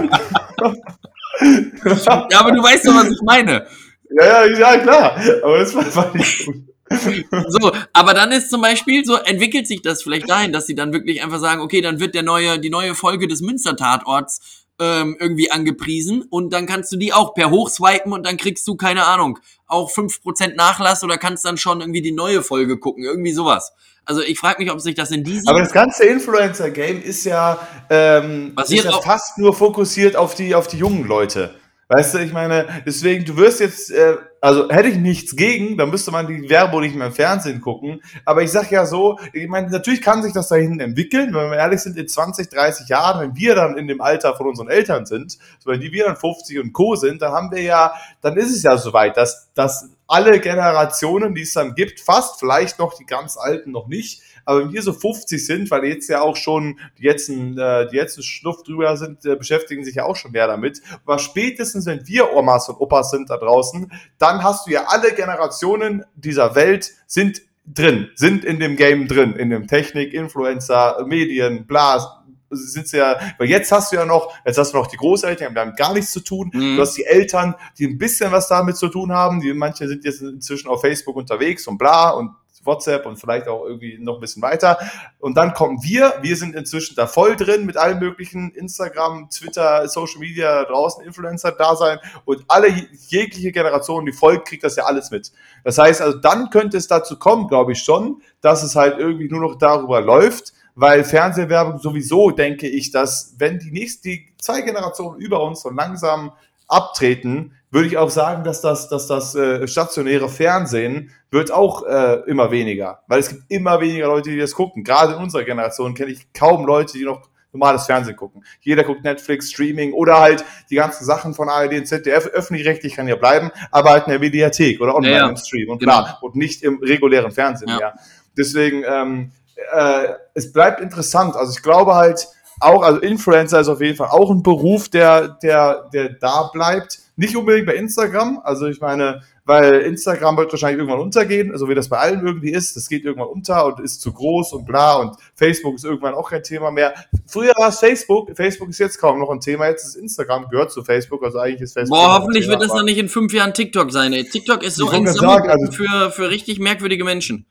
A: aber du weißt doch, was ich meine.
B: Ja, ja, ja, klar. Aber das war, war nicht gut.
A: So, aber dann ist zum Beispiel so, entwickelt sich das vielleicht dahin, dass sie dann wirklich einfach sagen, okay, dann wird der neue, die neue Folge des Münster-Tatorts ähm, irgendwie angepriesen und dann kannst du die auch per Hochswipen und dann kriegst du, keine Ahnung, auch fünf Prozent Nachlass oder kannst dann schon irgendwie die neue Folge gucken, irgendwie sowas. Also ich frage mich, ob sich das in diesem...
B: Aber das ganze Influencer-Game ist ja, ähm, ist ja fast nur fokussiert auf die, auf die jungen Leute. Weißt du, ich meine, deswegen, du wirst jetzt, äh, also hätte ich nichts gegen, dann müsste man die Werbung nicht mehr im Fernsehen gucken. Aber ich sag ja so, ich meine, natürlich kann sich das dahin entwickeln, wenn wir ehrlich sind, in 20, 30 Jahren, wenn wir dann in dem Alter von unseren Eltern sind, so wenn die wir dann 50 und Co. sind, dann haben wir ja, dann ist es ja soweit, dass, dass alle Generationen, die es dann gibt, fast, vielleicht noch die ganz Alten noch nicht, aber wenn wir so 50 sind, weil jetzt ja auch schon die jetzt, äh, die jetzt Schnuff drüber sind, äh, beschäftigen sich ja auch schon mehr damit. Aber spätestens, wenn wir Omas und Opas sind da draußen, dann hast du ja alle Generationen dieser Welt sind drin, sind in dem Game drin, in dem Technik, Influencer, Medien, bla, sind ja, weil jetzt hast du ja noch, jetzt hast du noch die Großeltern, die haben gar nichts zu tun. Mhm. Du hast die Eltern, die ein bisschen was damit zu tun haben. Die manche sind jetzt inzwischen auf Facebook unterwegs und bla und WhatsApp und vielleicht auch irgendwie noch ein bisschen weiter. Und dann kommen wir, wir sind inzwischen da voll drin mit allen möglichen Instagram, Twitter, Social Media draußen, Influencer da sein und alle jegliche Generation, die folgt, kriegt das ja alles mit. Das heißt also, dann könnte es dazu kommen, glaube ich schon, dass es halt irgendwie nur noch darüber läuft, weil Fernsehwerbung sowieso denke ich, dass wenn die nächsten, die zwei Generationen über uns so langsam abtreten, würde ich auch sagen, dass das, dass das äh, stationäre Fernsehen wird auch äh, immer weniger, weil es gibt immer weniger Leute, die das gucken. Gerade in unserer Generation kenne ich kaum Leute, die noch normales Fernsehen gucken. Jeder guckt Netflix, Streaming oder halt die ganzen Sachen von ARD und ZDF. Öffentlich-rechtlich kann ja bleiben, aber halt in der Mediathek oder online ja, ja. im Stream und genau. klar und nicht im regulären Fernsehen. Ja. ja. Deswegen ähm, äh, es bleibt interessant. Also ich glaube halt auch, also Influencer ist auf jeden Fall auch ein Beruf, der der der da bleibt nicht unbedingt bei Instagram. Also ich meine, weil Instagram wird wahrscheinlich irgendwann untergehen, so wie das bei allen irgendwie ist. Das geht irgendwann unter und ist zu groß und bla und Facebook ist irgendwann auch kein Thema mehr. Früher war es Facebook, Facebook ist jetzt kaum noch ein Thema, jetzt ist Instagram, gehört zu Facebook, also eigentlich ist Facebook.
A: Boah, hoffentlich wird das dann nicht in fünf Jahren TikTok sein, ey. TikTok ist so ein
B: sagen, also,
A: für, für richtig merkwürdige Menschen.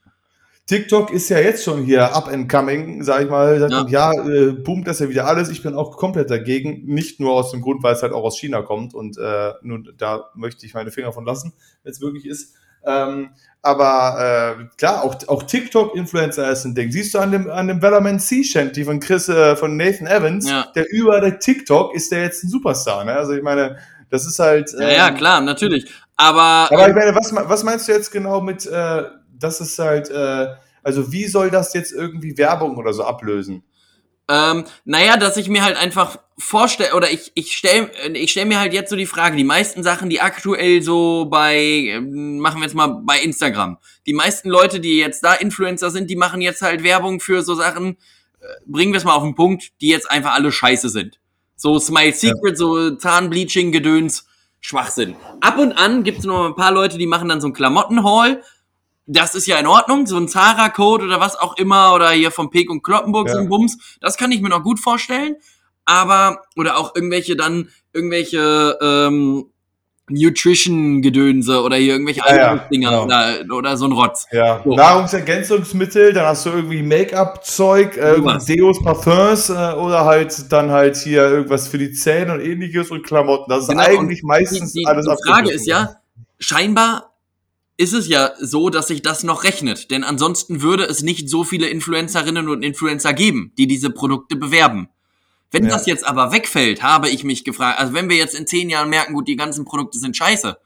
B: TikTok ist ja jetzt schon hier up and coming, sag ich mal. Seit ja. Jahr äh, boomt das ja wieder alles. Ich bin auch komplett dagegen. Nicht nur aus dem Grund, weil es halt auch aus China kommt und äh, nun, da möchte ich meine Finger von lassen, wenn es wirklich ist. Ähm, aber äh, klar, auch, auch TikTok-Influencer ist ein Ding. Siehst du an dem, an dem Bellerman Sea Shanty von Chris, äh, von Nathan Evans, ja. der über der TikTok ist der jetzt ein Superstar. Ne? Also ich meine, das ist halt.
A: Ähm, ja, ja, ähm, klar, natürlich. Aber.
B: Aber ich meine, was, was meinst du jetzt genau mit äh, das ist halt, äh, also wie soll das jetzt irgendwie Werbung oder so ablösen?
A: Ähm, naja, dass ich mir halt einfach vorstelle, oder ich, ich stelle ich stell mir halt jetzt so die Frage, die meisten Sachen, die aktuell so bei, ähm, machen wir jetzt mal bei Instagram, die meisten Leute, die jetzt da Influencer sind, die machen jetzt halt Werbung für so Sachen, äh, bringen wir es mal auf den Punkt, die jetzt einfach alle scheiße sind. So Smile Secret, ja. so Zahnbleaching, Gedöns, Schwachsinn. Ab und an gibt es noch ein paar Leute, die machen dann so ein Klamottenhaul das ist ja in Ordnung, so ein Zara-Code oder was auch immer, oder hier vom Peek und Kloppenburg ja. so ein Bums, das kann ich mir noch gut vorstellen. Aber, oder auch irgendwelche dann, irgendwelche ähm, Nutrition-Gedönse oder hier irgendwelche
B: ja,
A: Dinger ja, genau. oder, oder so ein Rotz.
B: Ja, so. Nahrungsergänzungsmittel, dann hast du irgendwie Make-up-Zeug, äh, Deos, Parfums äh, oder halt dann halt hier irgendwas für die Zähne und ähnliches und Klamotten. Das ist genau, eigentlich meistens
A: die, die,
B: alles
A: Die Frage ist ja, scheinbar ist es ja so, dass sich das noch rechnet. Denn ansonsten würde es nicht so viele Influencerinnen und Influencer geben, die diese Produkte bewerben. Wenn ja. das jetzt aber wegfällt, habe ich mich gefragt, also wenn wir jetzt in zehn Jahren merken, gut, die ganzen Produkte sind scheiße,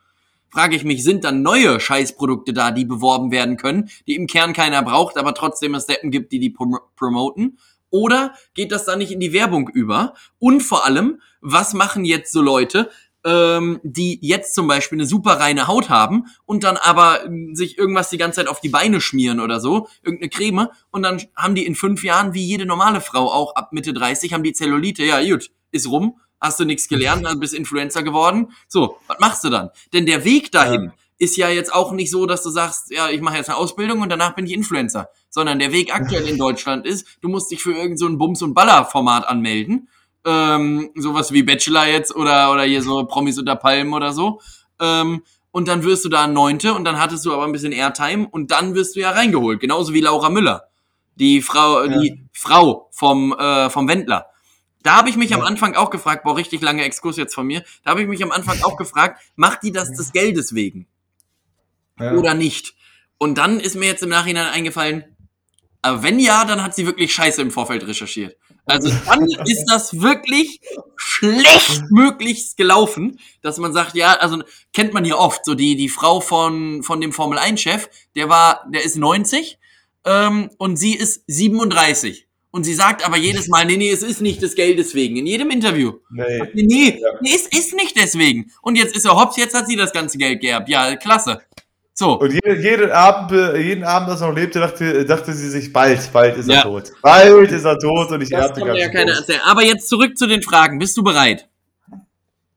A: frage ich mich, sind dann neue Scheißprodukte da, die beworben werden können, die im Kern keiner braucht, aber trotzdem es Deppen gibt, die die prom promoten? Oder geht das dann nicht in die Werbung über? Und vor allem, was machen jetzt so Leute, ähm, die jetzt zum Beispiel eine super reine Haut haben und dann aber ähm, sich irgendwas die ganze Zeit auf die Beine schmieren oder so, irgendeine Creme, und dann haben die in fünf Jahren, wie jede normale Frau auch ab Mitte 30, haben die Zellulite, ja gut, ist rum, hast du nichts gelernt, dann bist Influencer geworden. So, was machst du dann? Denn der Weg dahin ja. ist ja jetzt auch nicht so, dass du sagst, ja, ich mache jetzt eine Ausbildung und danach bin ich Influencer. Sondern der Weg aktuell in Deutschland ist, du musst dich für irgendein so Bums- und Baller-Format anmelden ähm, sowas wie Bachelor jetzt oder, oder hier so Promis unter Palmen oder so. Ähm, und dann wirst du da Neunte und dann hattest du aber ein bisschen Airtime und dann wirst du ja reingeholt. Genauso wie Laura Müller, die Frau, ja. die Frau vom, äh, vom Wendler. Da habe ich mich ja. am Anfang auch gefragt, boah, richtig lange Exkurs jetzt von mir, da habe ich mich am Anfang auch gefragt, macht die das des Geldes wegen? Ja. Oder nicht? Und dann ist mir jetzt im Nachhinein eingefallen, aber wenn ja, dann hat sie wirklich Scheiße im Vorfeld recherchiert. Also dann ist das wirklich schlecht möglichst gelaufen, dass man sagt, ja, also kennt man ja oft, so die, die Frau von, von dem Formel 1-Chef, der war, der ist 90 ähm, und sie ist 37. Und sie sagt aber jedes Mal, nee, nee, es ist nicht des Geldes wegen. In jedem Interview. Nee, nee, nee, nee es ist nicht deswegen. Und jetzt ist er hops, jetzt hat sie das ganze Geld geerbt. Ja, klasse. So.
B: Und jede, jeden, Abend, jeden Abend, als er noch lebte, dachte, dachte sie sich, bald, bald ist ja. er tot. Bald ist er tot und ich
A: ernte ganz ja keine erzählen. Aber jetzt zurück zu den Fragen. Bist du bereit?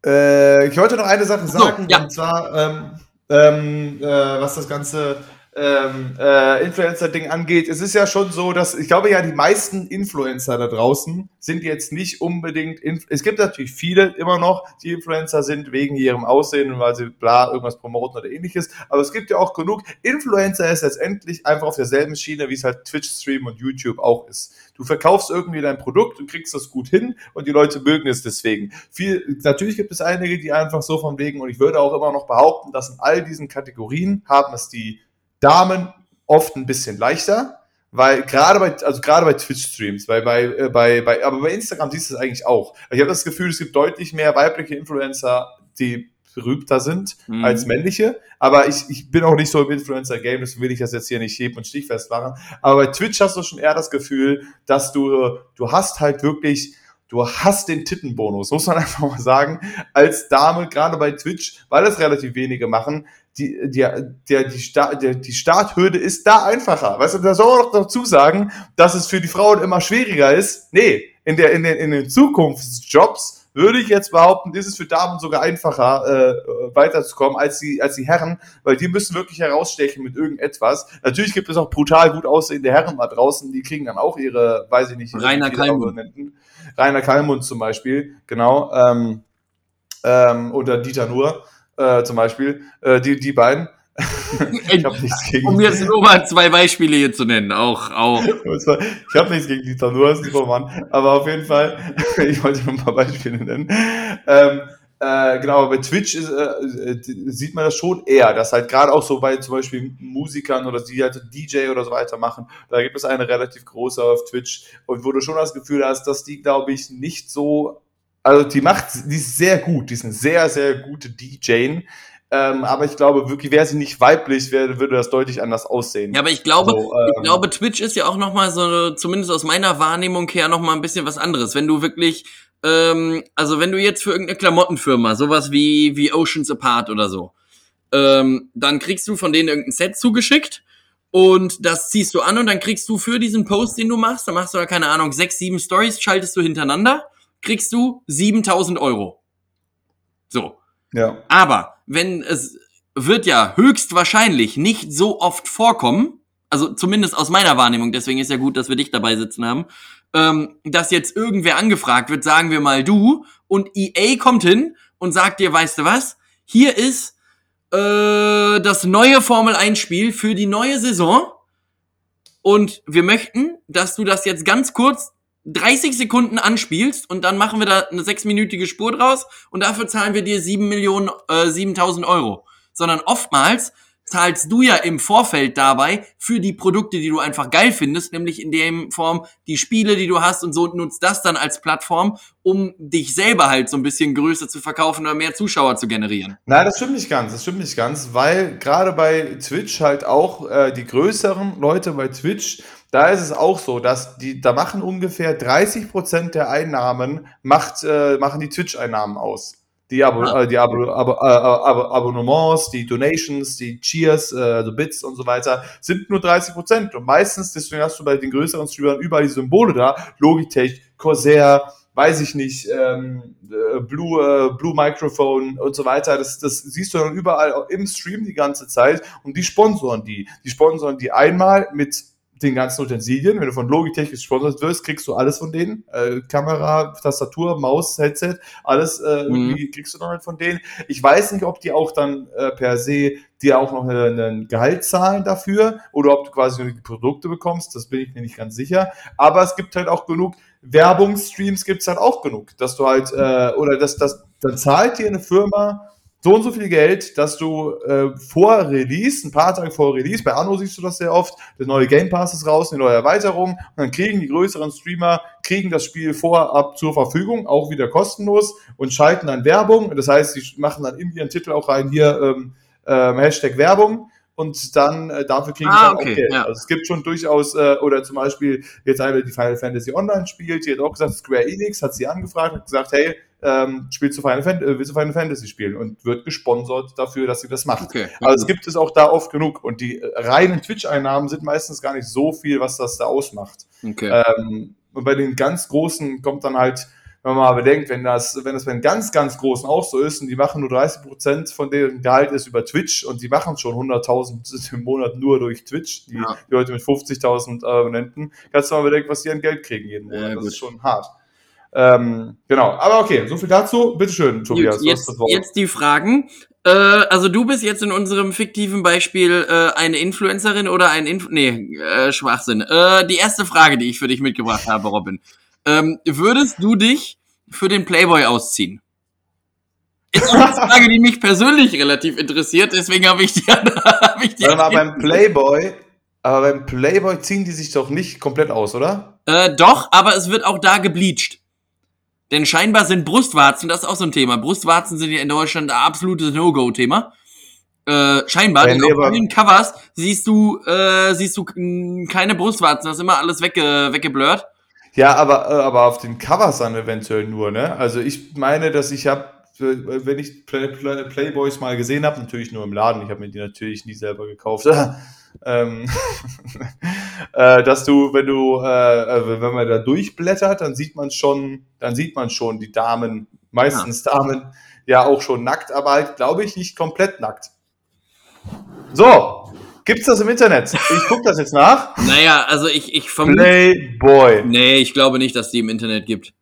B: Äh, ich wollte noch eine Sache sagen, so, ja. und zwar, ähm, ähm, äh, was das Ganze ähm, äh, Influencer-Ding angeht, es ist ja schon so, dass ich glaube ja, die meisten Influencer da draußen sind jetzt nicht unbedingt. Es gibt natürlich viele immer noch, die Influencer sind wegen ihrem Aussehen und weil sie bla irgendwas promoten oder ähnliches. Aber es gibt ja auch genug. Influencer ist letztendlich einfach auf derselben Schiene, wie es halt Twitch-Stream und YouTube auch ist. Du verkaufst irgendwie dein Produkt und kriegst das gut hin und die Leute mögen es deswegen. Viel, natürlich gibt es einige, die einfach so von wegen, und ich würde auch immer noch behaupten, dass in all diesen Kategorien haben es die Damen oft ein bisschen leichter, weil gerade bei, also gerade bei Twitch-Streams, weil bei, äh, bei, bei, aber bei Instagram siehst du es eigentlich auch. Ich habe das Gefühl, es gibt deutlich mehr weibliche Influencer, die berühmter sind mhm. als männliche. Aber ich, ich bin auch nicht so im Influencer-Game, deswegen will ich das jetzt hier nicht heben und stichfest machen. Aber bei Twitch hast du schon eher das Gefühl, dass du, du hast halt wirklich du hast den Tittenbonus, muss man einfach mal sagen, als Dame, gerade bei Twitch, weil das relativ wenige machen, die, die, der, die, Start, der, die Starthürde ist da einfacher. Weißt du, da soll man noch dazu sagen, dass es für die Frauen immer schwieriger ist. Nee, in, der, in, den, in den Zukunftsjobs würde ich jetzt behaupten, ist es für Damen sogar einfacher, äh, weiterzukommen als die, als die Herren, weil die müssen wirklich herausstechen mit irgendetwas. Natürlich gibt es auch brutal gut aussehende Herren da draußen, die kriegen dann auch ihre, weiß ich nicht,
A: Rainer Kalmund.
B: Rainer Kalmund zum Beispiel, genau, ähm, ähm, oder Dieter Nuhr äh, zum Beispiel, äh, die, die beiden.
A: ich habe nichts gegen. Um jetzt nur mal zwei Beispiele hier zu nennen, auch. auch.
B: ich habe nichts gegen ist ein lieber Mann, aber auf jeden Fall, ich wollte nur ein paar Beispiele nennen. Ähm, äh, genau, bei Twitch ist, äh, äh, sieht man das schon eher, dass halt gerade auch so bei zum Beispiel Musikern oder die halt DJ oder so weiter machen, da gibt es eine relativ große auf Twitch und wo du schon das Gefühl hast, dass die, glaube ich, nicht so, also die macht, die ist sehr gut, die ist eine sehr, sehr gute DJ, ähm, aber ich glaube wirklich, wäre sie nicht weiblich, wär, würde das deutlich anders aussehen.
A: Ja, aber ich glaube, so, ähm, ich glaube, Twitch ist ja auch noch mal so, zumindest aus meiner Wahrnehmung her, noch mal ein bisschen was anderes. Wenn du wirklich ähm, also wenn du jetzt für irgendeine Klamottenfirma, sowas wie, wie Oceans Apart oder so, ähm, dann kriegst du von denen irgendein Set zugeschickt und das ziehst du an und dann kriegst du für diesen Post, den du machst, dann machst du ja keine Ahnung, sechs, sieben Stories, schaltest du hintereinander, kriegst du 7000 Euro. So.
B: Ja.
A: Aber wenn es wird ja höchstwahrscheinlich nicht so oft vorkommen, also zumindest aus meiner Wahrnehmung, deswegen ist ja gut, dass wir dich dabei sitzen haben, ähm, dass jetzt irgendwer angefragt wird, sagen wir mal du, und EA kommt hin und sagt dir, weißt du was, hier ist äh, das neue Formel 1 Spiel für die neue Saison und wir möchten, dass du das jetzt ganz kurz 30 Sekunden anspielst und dann machen wir da eine sechsminütige Spur draus und dafür zahlen wir dir sieben Millionen, äh, 7000 Euro. Sondern oftmals zahlst du ja im Vorfeld dabei für die Produkte, die du einfach geil findest, nämlich in dem Form die Spiele, die du hast und so nutzt das dann als Plattform, um dich selber halt so ein bisschen größer zu verkaufen oder mehr Zuschauer zu generieren.
B: Nein, das stimmt nicht ganz, das stimmt nicht ganz, weil gerade bei Twitch halt auch äh, die größeren Leute bei Twitch da ist es auch so, dass die, da machen ungefähr 30 Prozent der Einnahmen macht, äh, machen die Twitch-Einnahmen aus die, Abo, ah. äh, die Abo, Abo, äh, Abo, Abonnements, die Donations, die Cheers, äh, also Bits und so weiter, sind nur 30 Prozent. Und meistens, deswegen hast du bei den größeren Streamern überall die Symbole da, Logitech, Corsair, weiß ich nicht, ähm, äh, Blue, äh, Blue Microphone und so weiter. Das, das siehst du dann überall im Stream die ganze Zeit und die sponsoren die. Die sponsoren die einmal mit den ganzen Utensilien. Wenn du von Logitech gesponsert wirst, kriegst du alles von denen. Äh, Kamera, Tastatur, Maus, Headset, alles äh, mhm. kriegst du dann halt von denen. Ich weiß nicht, ob die auch dann äh, per se dir auch noch ein Gehalt zahlen dafür oder ob du quasi nur die Produkte bekommst. Das bin ich mir nicht ganz sicher. Aber es gibt halt auch genug Werbungsstreams, gibt es halt auch genug, dass du halt, äh, oder dass das, dann zahlt dir eine Firma so und so viel Geld, dass du äh, vor Release, ein paar Tage vor Release, bei Anno siehst du das sehr oft, der neue Game Pass ist raus, eine neue Erweiterung, und dann kriegen die größeren Streamer, kriegen das Spiel vorab zur Verfügung, auch wieder kostenlos und schalten dann Werbung. Das heißt, sie machen dann in ihren Titel auch rein, hier ähm, ähm, Hashtag Werbung und dann äh, dafür kriegen ah, sie okay, auch Geld. Ja. Also es gibt schon durchaus, äh, oder zum Beispiel jetzt eine, die Final Fantasy Online spielt, die hat auch gesagt, Square Enix hat sie angefragt, hat gesagt, hey, ähm, spielst du Final, Fan äh, willst du Final Fantasy spielen und wird gesponsert dafür, dass sie das macht. Okay. Also es gibt es auch da oft genug und die äh, reinen Twitch-Einnahmen sind meistens gar nicht so viel, was das da ausmacht. Okay. Ähm, und bei den ganz großen kommt dann halt, wenn man mal bedenkt, wenn das, wenn das bei den ganz, ganz Großen auch so ist und die machen nur 30 Prozent von deren Gehalt ist über Twitch und die machen schon 100.000 im Monat nur durch Twitch, die, ja. die Leute mit 50.000 Abonnenten, kannst du mal bedenken, was die an Geld kriegen jeden Monat. Ja, das ist schon hart. Ähm, genau, aber okay, so viel dazu. Bitteschön, Tobias.
A: Jetzt, jetzt die Fragen. Äh, also du bist jetzt in unserem fiktiven Beispiel äh, eine Influencerin oder ein Inf nee, äh, Schwachsinn. Äh, die erste Frage, die ich für dich mitgebracht habe, Robin. Ähm, würdest du dich für den Playboy ausziehen? Ist auch eine Frage, die mich persönlich relativ interessiert, deswegen habe ich die. hab
B: ich die Warte mal, beim Playboy, aber beim Playboy ziehen die sich doch nicht komplett aus, oder?
A: Äh, doch, aber es wird auch da gebleached. Denn scheinbar sind Brustwarzen, das ist auch so ein Thema. Brustwarzen sind ja in Deutschland ein absolutes No-Go-Thema. Äh, scheinbar, ja, denn auf den Covers siehst du, äh, siehst du keine Brustwarzen, das ist immer alles wegge weggeblurrt.
B: Ja, aber, äh, aber auf den Covers dann eventuell nur, ne? Also ich meine, dass ich habe, wenn ich Play, Play, Playboys mal gesehen habe, natürlich nur im Laden, ich habe mir die natürlich nie selber gekauft, ähm, äh, dass du, wenn du, äh, äh, wenn man da durchblättert, dann sieht man schon, dann sieht man schon die Damen Meistens Damen ja auch schon nackt, aber halt, glaube ich, nicht komplett nackt. So, gibt's das im Internet? Ich gucke das jetzt nach.
A: Naja, also ich, ich vermute.
B: Playboy.
A: Nee, ich glaube nicht, dass die im Internet gibt.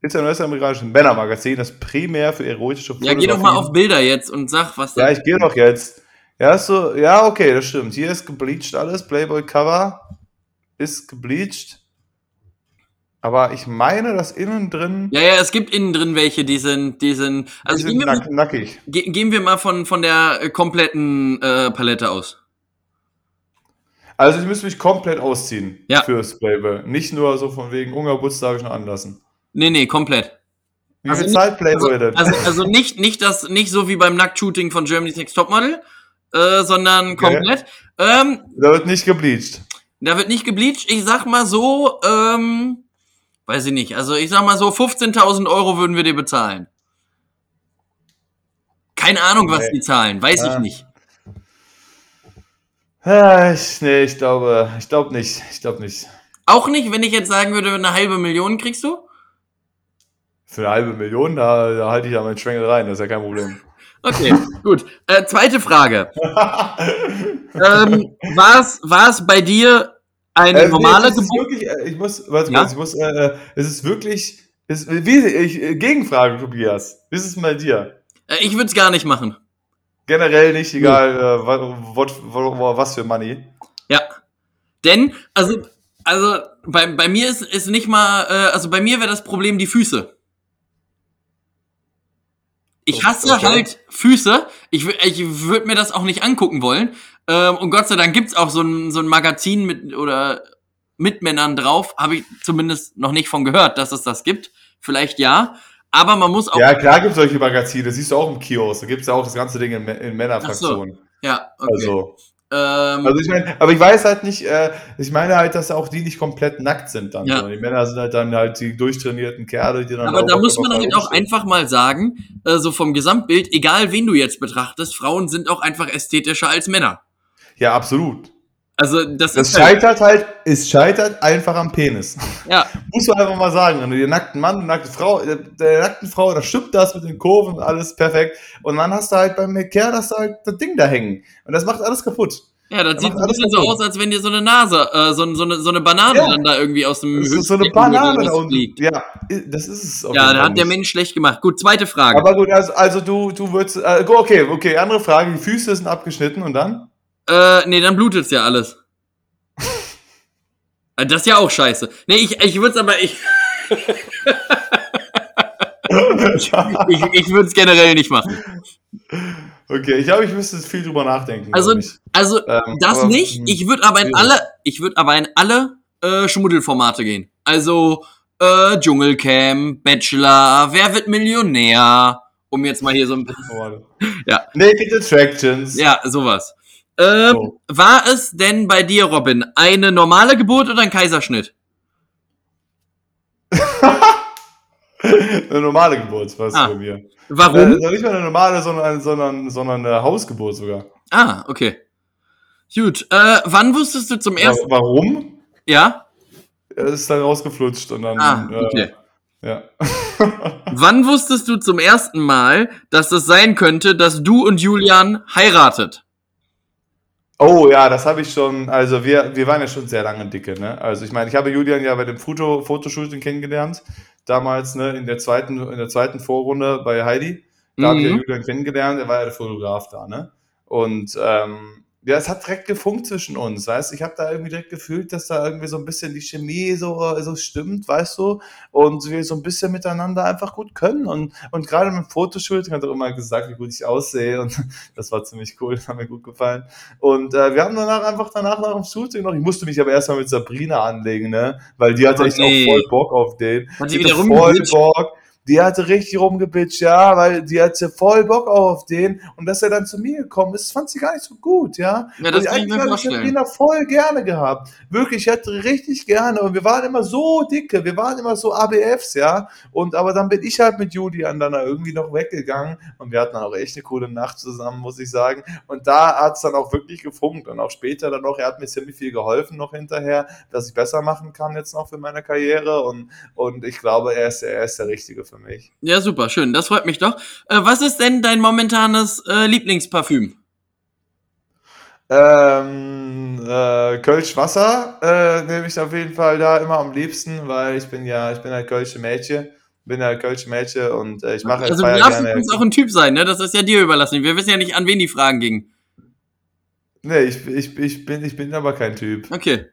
B: Ist ein US-amerikanisches Männermagazin, das primär für erotische
A: Ja, geh doch mal auf Bilder jetzt und sag, was
B: Ja,
A: da.
B: ich gehe doch jetzt. Ja, so, ja, okay, das stimmt. Hier ist gebleached alles. Playboy Cover ist gebleached. Aber ich meine, dass innen drin
A: Ja, ja, es gibt innen drin welche, die sind, die sind.
B: die
A: Also
B: sind
A: gehen wir,
B: nack nackig.
A: ge gehen wir mal von, von der äh, kompletten äh, Palette aus.
B: Also ich müsste mich komplett ausziehen
A: Ja.
B: fürs Playboy. Nicht nur so von wegen Ungerbutz darf ich noch anlassen.
A: Nee, nee, komplett.
B: Wie
A: Also
B: viel
A: nicht-
B: Zeit Playboy
A: Also,
B: denn?
A: also, also nicht, nicht das, nicht so wie beim Nacktshooting von Germany's Next Topmodel, äh, sondern komplett. Ähm,
B: da wird nicht gebleached.
A: da wird nicht gebleached. Ich sag mal so, ähm, weiß ich nicht. Also ich sag mal so, 15.000 Euro würden wir dir bezahlen. Keine Ahnung, was die zahlen, weiß ich
B: Ja.
A: nicht.
B: Ja, ich, nee, ich glaube, ich glaube nicht. Ich glaube nicht.
A: Auch nicht, wenn ich jetzt sagen würde, eine halbe Million kriegst du?
B: Für eine halbe Million, da, da halte ich ja meinen Schwengel rein, das ist ja kein Problem.
A: Okay, gut. Äh, zweite Frage. ähm, war es bei dir eine
B: Äh,
A: normale
B: nee, es ist
A: Geburt?
B: wirklich, äh, ich muss, warte
A: Ja?
B: kurz, ich muss, äh, äh, es ist wirklich, es, wie, ich, äh, Gegenfrage, Tobias. Wie ist es bei dir?
A: Äh, ich würde es gar nicht machen.
B: Generell nicht, egal, äh, wa- what, wa- wa- was für Money.
A: Ja. Denn, also, also bei, bei mir ist, ist nicht mal, äh, also bei mir wäre das Problem die Füße. Ich hasse
B: Okay.
A: halt Füße. Ich, ich würde mir das auch nicht angucken wollen. Ähm, und Gott sei Dank gibt's auch so ein, so ein Magazin mit oder mit Männern drauf. Habe ich zumindest noch nicht von gehört, dass es das gibt. Vielleicht ja. Aber man muss auch.
B: Ja, klar gibt es solche Magazine, das siehst du auch im Kiosk, da gibt es ja auch das ganze Ding in, in Männerfraktionen.
A: Ja, okay.
B: Also,
A: ähm,
B: also ich meine, aber ich weiß halt nicht, äh, ich meine halt, dass auch die nicht komplett nackt sind dann.
A: Ja.
B: Die Männer sind halt dann halt die durchtrainierten Kerle, die dann
A: Aber da muss man halt auch einfach mal sagen, äh, so vom Gesamtbild, egal wen du jetzt betrachtest, Frauen sind auch einfach ästhetischer als Männer.
B: Ja, absolut.
A: Also das,
B: Das
A: halt,
B: scheitert halt, es scheitert einfach am Penis.
A: ja,
B: Muss man einfach mal sagen. Wenn du den nackten Mann, die nackte Frau, der, der nackten Frau, da stimmt das mit den Kurven, alles perfekt. Und dann hast du halt beim Kerl, hast du halt das Ding da hängen. Und das macht alles kaputt.
A: ja, das
B: Da
A: sieht ein bisschen so aus, als wenn dir so eine Nase, äh, so, so, eine, so eine Banane
B: Ja.
A: dann da irgendwie aus dem
B: Das ist so eine Banane da unten.
A: fliegt.
B: Ja, das ist es.
A: Ja, da hat der. Mensch schlecht gemacht. Gut, zweite Frage.
B: Aber gut, also, also du, du würdest, äh, okay, okay, andere Frage. Die Füße sind abgeschnitten und dann?
A: Äh, nee, dann blutet's ja alles. Äh, das ist ja auch scheiße. Nee, ich, ich würde es aber, ich, ich, ich würde es generell nicht machen.
B: okay, ich glaube, ich müsste viel drüber nachdenken.
A: Also, also
B: Ähm,
A: Das
B: aber,
A: nicht.
B: hm,
A: Ich würde aber in alle, ich würde aber in alle äh, Schmuddelformate gehen. Also äh, Dschungelcamp, Bachelor, Wer wird Millionär? Um jetzt mal hier so ein bisschen.
B: warte.
A: Ja.
B: Naked Attractions.
A: Ja, sowas. Ähm,
B: So.
A: War es denn bei dir, Robin, eine normale Geburt oder ein Kaiserschnitt?
B: eine normale Geburt war es
A: Ah.
B: bei mir.
A: Warum?
B: Äh, nicht mal eine normale, sondern, sondern, sondern eine Hausgeburt sogar.
A: Ah, okay. Gut. Äh, wann wusstest du zum ersten?
B: Warum?
A: Ja.
B: Er ist dann rausgeflutscht und dann.
A: Ah, okay.
B: Äh, ja.
A: Wann wusstest du zum ersten Mal, dass es sein könnte, dass du und Julian heiratet?
B: Oh ja, das habe ich schon. Also wir, wir waren ja schon sehr lange dicke, ne? Also ich meine, ich habe Julian ja bei dem Foto, Fotoshooting kennengelernt. Damals, ne, in der zweiten, in der zweiten Vorrunde bei Heidi. Da habe ich ja
A: Mhm.
B: Julian kennengelernt, er war ja der Fotograf da, ne? Und ähm, ja, es hat direkt gefunkt zwischen uns, weißt du? Ich habe da irgendwie direkt gefühlt, dass da irgendwie so ein bisschen die Chemie so, so stimmt, weißt du? Und wir so ein bisschen miteinander einfach gut können. Und, und gerade mit dem Fotoshooting hat er auch immer gesagt, wie gut ich aussehe. Und das war ziemlich cool, hat mir gut gefallen. Und äh, wir haben danach einfach danach nach dem Shooting noch, ich musste mich aber erstmal mit Sabrina anlegen, ne? Weil die hatte
A: Oh,
B: echt
A: nee.
B: auch voll Bock auf den.
A: Hat die
B: Die
A: wieder
B: voll? Bock. Die hatte richtig rumgebitscht, ja, weil die hatte voll Bock auch auf den. Und dass er dann zu mir gekommen ist, fand sie gar nicht so gut, ja.
A: Ja, das kann ich mir vorstellen.
B: Sabrina voll gerne gehabt. Wirklich, ich hatte richtig gerne. Und wir waren immer so dicke, wir waren immer so ABFs, ja. Und aber dann bin ich halt mit Julian dann da irgendwie noch weggegangen. Und wir hatten dann auch echt eine coole Nacht zusammen, muss ich sagen. Und da hat es dann auch wirklich gefunkt. Und auch später dann noch, er hat mir ziemlich viel geholfen noch hinterher, dass ich besser machen kann jetzt noch für meine Karriere. Und, und ich glaube, er ist, er ist der Richtige für mich.
A: Ja, super, schön. Das freut mich doch. Äh, was ist denn dein momentanes äh, Lieblingsparfüm?
B: Ähm, äh, Kölsch Wasser äh, nehme ich auf jeden Fall da immer am liebsten, weil ich bin ja, ich bin ein Kölsche Mädchen, bin ein Kölsche Mädchen und äh, ich mache
A: Also du darfst
B: gerne.
A: auch ein Typ sein, ne? Das ist ja dir überlassen. Wir wissen ja nicht, an wen die Fragen gingen.
B: Nee, ich, ich, ich, bin, ich bin aber kein Typ.
A: Okay.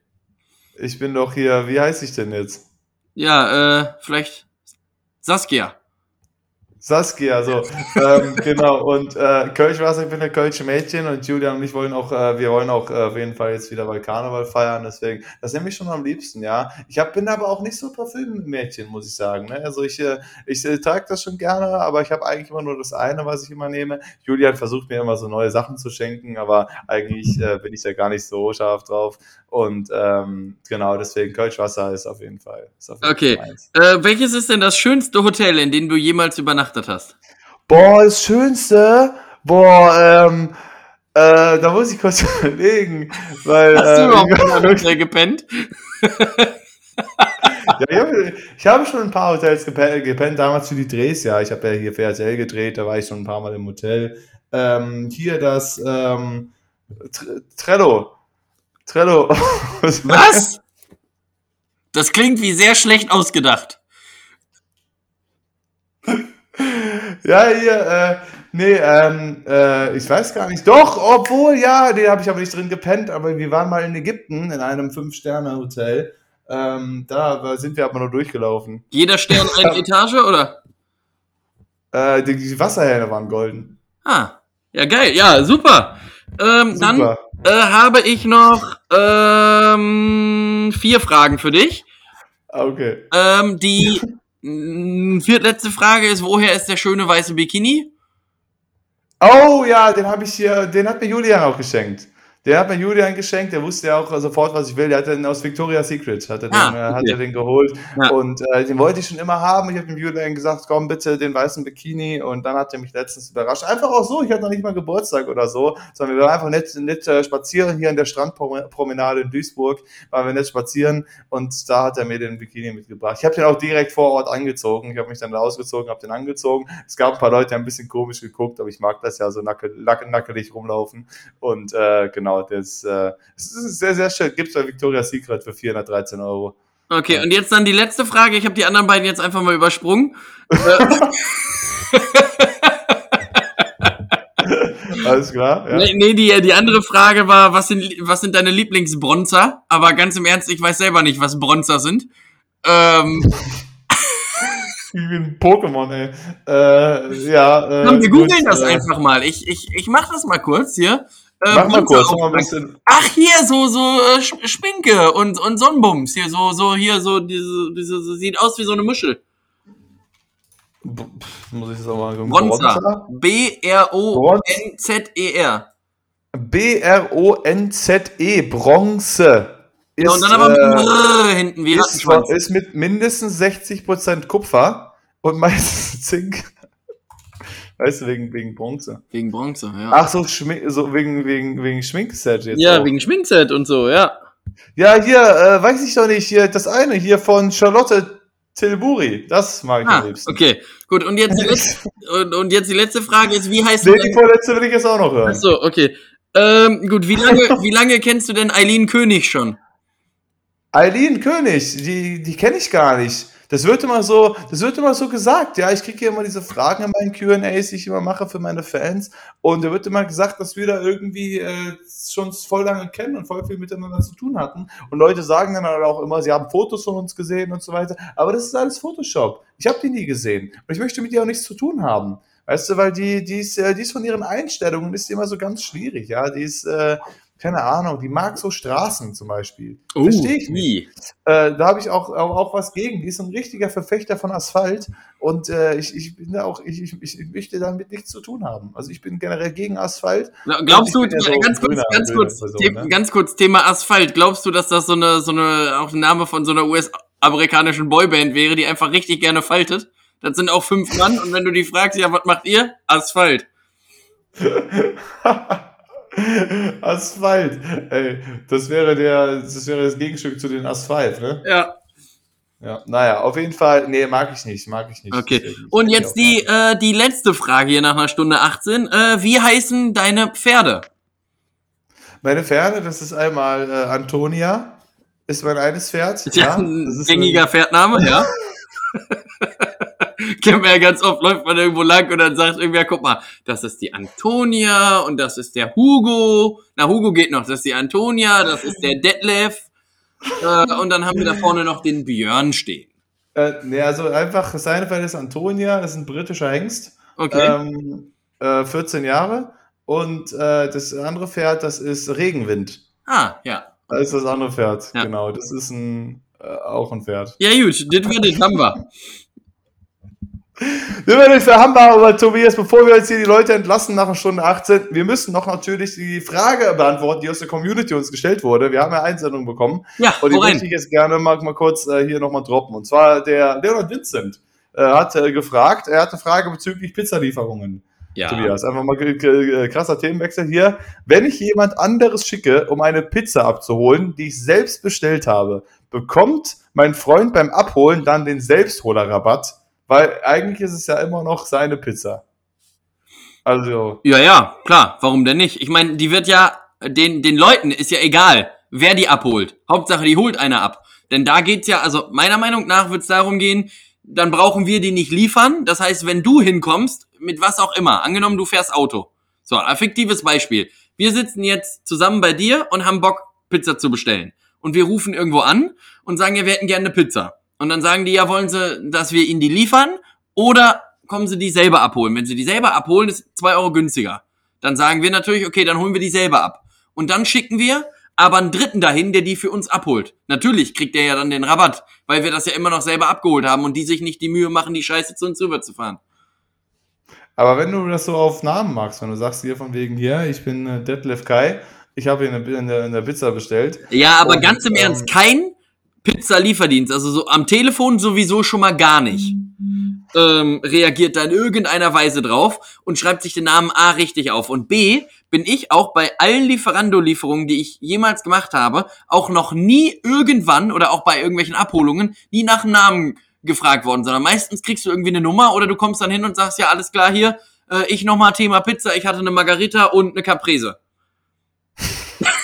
B: Ich bin doch hier, wie heiße ich denn jetzt?
A: Ja, äh, vielleicht Saskia.
B: Saskia, so. ähm, genau, und äh, Kölsch Wasser, ich bin ein Kölsche Mädchen und Julian und ich wollen auch, äh, wir wollen auch äh, auf jeden Fall jetzt wieder bei Karneval feiern, deswegen, das nehme ich schon am liebsten, ja. Ich hab, bin aber auch nicht so Parfümmädchen, muss ich sagen, ne? Also ich, äh, ich äh, trage das schon gerne, aber ich habe eigentlich immer nur das eine, was ich immer nehme. Julian versucht mir immer so neue Sachen zu schenken, aber eigentlich äh, bin ich da gar nicht so scharf drauf und ähm, genau, deswegen Kölsch Wasser ist auf jeden Fall, auf jeden
A: Okay.
B: Fall.
A: Äh, welches ist denn das schönste Hotel, in dem du jemals übernachtet hast?
B: Boah, das Schönste, boah, ähm, äh, da muss ich kurz überlegen, weil
A: Hast du
B: äh,
A: überhaupt in einem Hotel gepennt?
B: ja, ich, habe, habe schon ein paar Hotels gepennt, gepennt damals für die Drehs, ja, ich habe ja hier für RTL gedreht, da war ich schon ein paar Mal im Hotel. Ähm, hier das ähm, Tre- Trello, Trello.
A: Was? Das klingt wie sehr schlecht ausgedacht.
B: Ja, hier, äh, nee, ähm, äh, ich weiß gar nicht. Doch, obwohl, ja, den habe ich aber nicht drin gepennt, aber wir waren mal in Ägypten in einem Fünf-Sterne-Hotel. Ähm, da sind wir aber nur durchgelaufen.
A: Jeder Stern eine Etage, oder?
B: Äh, die, die Wasserhähne waren golden.
A: Ah, ja geil, ja, super. Ähm, dann
B: Super.
A: äh, habe ich noch ähm, vier Fragen für dich.
B: Ah, Okay.
A: Ähm, die viertletzte Frage ist, woher ist der schöne weiße Bikini?
B: Oh ja, den habe ich hier, den hat mir Julian auch geschenkt. Der hat mir Julian geschenkt, der wusste ja auch sofort, was ich will. Der hat den aus Victoria's Secret, hat er den,
A: Ah,
B: äh, hat
A: okay.
B: er den geholt.
A: Ja.
B: Und äh, den wollte ich schon immer haben. Ich habe dem Julian gesagt, komm bitte den weißen Bikini. Und dann hat er mich letztens überrascht. Einfach auch so, ich hatte noch nicht mal Geburtstag oder so, sondern wir waren einfach nett, nett äh, spazieren hier an der Strandpromenade in Duisburg. Waren wir nett spazieren und da hat er mir den Bikini mitgebracht. Ich habe den auch direkt vor Ort angezogen. Ich habe mich dann da ausgezogen, habe den angezogen. Es gab ein paar Leute, die haben ein bisschen komisch geguckt, aber ich mag das ja so nacke, nackelig rumlaufen. Und äh, genau, das, äh, das ist sehr, sehr schön. Gibt's bei Victoria's Secret für 413 Euro.
A: Okay, und jetzt dann die letzte Frage. Ich habe die anderen beiden jetzt einfach mal übersprungen. Äh,
B: Alles klar? Ja.
A: Nee, nee die, die andere Frage war, was sind, was sind deine Lieblingsbronzer? Aber ganz im Ernst, ich weiß selber nicht, was Bronzer sind. Ähm,
B: Ich bin ein Pokémon, ey. Äh, ja, äh,
A: komm, wir googeln das
B: äh,
A: einfach mal. Ich, ich, ich mach das mal kurz hier. Äh,
B: Mach mal kurz, mal ein bisschen.
A: Ach, hier, so, so äh, Sch- Schminke und, und Sonnenbums. Hier, so, so, hier, so, diese, diese, so, sieht aus wie so eine Muschel.
B: B- Muss ich das auch mal?
A: Bronzer. B-R-O-N-Z-E-R.
B: B-R-O-N-Z-E, Bronze.
A: Ja, und dann aber mit
B: äh,
A: hinten, wie
B: ist, ist mit mindestens 60% Kupfer und meistens Zink. Weißt du, wegen, wegen Bronze.
A: Wegen Bronze, ja.
B: Ach so, Schmink, so wegen, wegen, wegen Schminkset jetzt.
A: ja,
B: auch.
A: wegen Schminkset und so, ja.
B: Ja, hier, äh, weiß ich doch nicht, hier, das eine hier von Charlotte Tilbury. Das mag ich am
A: Ah,
B: liebsten.
A: okay, gut. Und jetzt, die letzte, und, und jetzt die letzte Frage ist, wie heißt
B: Nee, die vorletzte will ich jetzt auch noch hören.
A: Achso, okay. Ähm, gut, wie lange, wie lange kennst du denn Eileen König schon?
B: Eileen König, die, die kenne ich gar nicht. Das wird immer so, das wird immer so gesagt, ja. Ich kriege hier immer diese Fragen in meinen QAs, die ich immer mache für meine Fans. Und da wird immer gesagt, dass wir da irgendwie äh, schon voll lange kennen und voll viel miteinander zu tun hatten. Und Leute sagen dann halt auch immer, sie haben Fotos von uns gesehen und so weiter. Aber das ist alles Photoshop. Ich habe die nie gesehen. Und ich möchte mit ihr auch nichts zu tun haben. Weißt du, weil die, die, ist, äh, die ist von ihren Einstellungen ist immer so ganz schwierig, ja. Die ist, äh, keine Ahnung, die mag so Straßen zum Beispiel. Verstehe ich nicht. Äh, da habe ich auch, auch, auch was gegen. Die ist ein richtiger Verfechter von Asphalt und äh, ich, ich bin da auch, ich, ich, ich möchte damit nichts zu tun haben. Also ich bin generell gegen Asphalt.
A: Gla- Glaubst du,
B: ja so
A: ganz kurz, ganz kurz,
B: Person,
A: The-
B: ne?
A: ganz kurz Thema Asphalt. Glaubst du, dass das so eine, so eine, auch ein Name von so einer US-amerikanischen Boyband wäre, die einfach richtig gerne faltet? Das sind auch fünf Mann und wenn du die fragst, ja, was macht ihr? Asphalt.
B: Asphalt. Ey, das wäre der, das wäre das Gegenstück zu den Asphalt, ne?
A: Ja.
B: Ja, naja, auf jeden Fall, nee, mag ich nicht, mag ich nicht.
A: Okay. Und jetzt die, äh, die letzte Frage hier nach einer Stunde 18. Äh, wie heißen deine Pferde?
B: Meine Pferde, das ist einmal äh, Antonia, ist mein eines Pferd.
A: Ja,
B: das
A: ein gängiger Pferdname, ja. Kennen wir ja ganz oft, läuft man irgendwo lang und dann sagt irgendwer, guck mal, das ist die Antonia und das ist der Hugo. Na, Hugo geht noch, das ist die Antonia, das ist der Detlef. Äh, und dann haben wir da vorne noch den Björn stehen.
B: Äh, nee, also einfach, seine Pferd ist Antonia, ist ein britischer Hengst.
A: Okay.
B: Ähm, äh, 14 Jahre. Und äh, das andere Pferd, das ist Regenwind.
A: ah, ja.
B: Das ist das andere Pferd,
A: Ja.
B: genau. Das ist ein, äh, auch ein Pferd.
A: Ja, gut, das war das haben wir.
B: Nehmen wir nicht für Hamburg, aber Tobias, bevor wir jetzt hier die Leute entlassen nach einer Stunde 18, wir müssen noch natürlich die Frage beantworten, die aus der Community uns gestellt wurde. Wir haben ja Einsendungen bekommen.
A: Ja,
B: Und die möchte ich jetzt gerne mal, mal kurz äh, hier nochmal droppen. Und zwar der Leonard Vincent äh, hat äh, gefragt, er hat eine Frage bezüglich Pizzalieferungen.
A: Ja.
B: Tobias, einfach mal äh, krasser Themenwechsel hier. Wenn ich jemand anderes schicke, um eine Pizza abzuholen, die ich selbst bestellt habe, bekommt mein Freund beim Abholen dann den Selbstholerrabatt? Weil eigentlich ist es ja immer noch seine Pizza. Also,
A: Ja, ja, klar. Warum denn nicht? Ich meine, die wird ja, den, den Leuten ist ja egal, wer die abholt. Hauptsache, die holt einer ab. Denn da geht's ja, also meiner Meinung nach wird's darum gehen, dann brauchen wir die nicht liefern. Das heißt, wenn du hinkommst, mit was auch immer, angenommen du fährst Auto. So, ein fiktives Beispiel. Wir sitzen jetzt zusammen bei dir und haben Bock, Pizza zu bestellen. Und wir rufen irgendwo an und sagen, ja, wir hätten gerne eine Pizza. Und dann sagen die, ja, wollen sie, dass wir ihnen die liefern? Oder kommen sie die selber abholen? Wenn sie die selber abholen, ist zwei Euro günstiger. Dann sagen wir natürlich, okay, dann holen wir die selber ab. Und dann schicken wir aber einen Dritten dahin, der die für uns abholt. Natürlich kriegt der ja dann den Rabatt, weil wir das ja immer noch selber abgeholt haben und die sich nicht die Mühe machen, die Scheiße zu uns rüberzufahren.
B: aber wenn du das so auf Namen magst, wenn du sagst hier von wegen hier, ich bin äh, Detlef Kai, ich habe hier eine, eine, eine Pizza bestellt.
A: Ja, aber
B: Und,
A: ganz im
B: ähm,
A: Ernst, kein Pizza-Lieferdienst, also so am Telefon sowieso schon mal gar nicht, ähm, reagiert da in irgendeiner Weise drauf und schreibt sich den Namen A richtig auf. Und B, bin ich auch bei allen Lieferando-Lieferungen, die ich jemals gemacht habe, auch noch nie irgendwann oder auch bei irgendwelchen Abholungen, nie nach dem Namen gefragt worden, sondern meistens kriegst du irgendwie eine Nummer oder du kommst dann hin und sagst, ja, alles klar hier, äh, ich nochmal Thema Pizza, ich hatte eine Margarita und eine Caprese.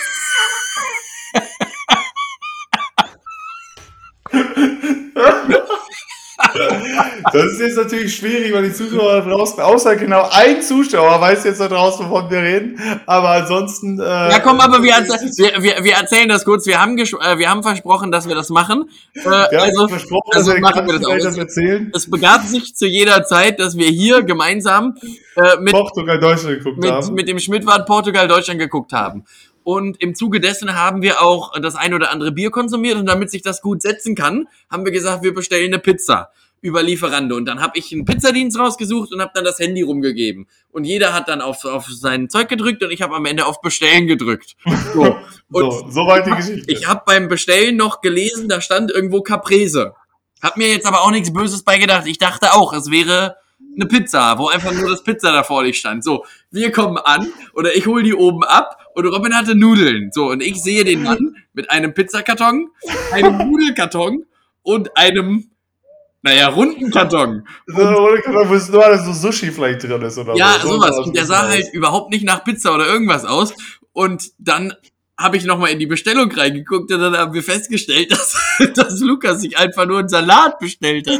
B: Das ist jetzt natürlich schwierig, weil die Zuschauer da draußen, außer genau ein Zuschauer weiß jetzt da draußen, wovon wir reden, aber ansonsten. Äh,
A: Ja, komm, aber wir, wir, wir, wir erzählen das kurz. Wir haben, äh, wir haben versprochen, dass wir das machen. Äh,
B: Wir haben
A: also,
B: versprochen,
A: also
B: dass wir
A: machen wir das auch. Es,
B: erzählen.
A: es begab sich zu jeder Zeit, dass wir hier gemeinsam äh, mit,
B: Portugal, Deutschland geguckt
A: mit,
B: haben.
A: mit dem Schmidtwart Portugal Deutschland geguckt haben. Und im Zuge dessen haben wir auch das ein oder andere Bier konsumiert und damit sich das gut setzen kann, haben wir gesagt, wir bestellen eine Pizza über Lieferando. Und dann habe ich einen Pizzadienst rausgesucht und habe dann das Handy rumgegeben. Und jeder hat dann auf, auf sein Zeug gedrückt und ich habe am Ende auf Bestellen gedrückt. So. Und
B: so, soweit die Geschichte.
A: ich habe beim Bestellen noch gelesen, da stand irgendwo Caprese. Hab mir jetzt aber auch nichts Böses bei gedacht. Ich dachte auch, es wäre eine Pizza, wo einfach nur das Pizza da vor dich stand. So, wir kommen an oder ich hole die oben ab und Robin hatte Nudeln. So, und ich sehe den Mann mit einem Pizzakarton, einem Nudelkarton und einem, naja, runden Karton.
B: so, oder kann man wissen, nur, dass so Sushi vielleicht drin ist oder
A: Ja,
B: so.
A: sowas.
B: So
A: Und der sah halt überhaupt nicht nach Pizza oder irgendwas aus. Und dann habe ich nochmal in die Bestellung reingeguckt und dann haben wir festgestellt, dass, dass Lukas sich einfach nur einen Salat bestellt hat.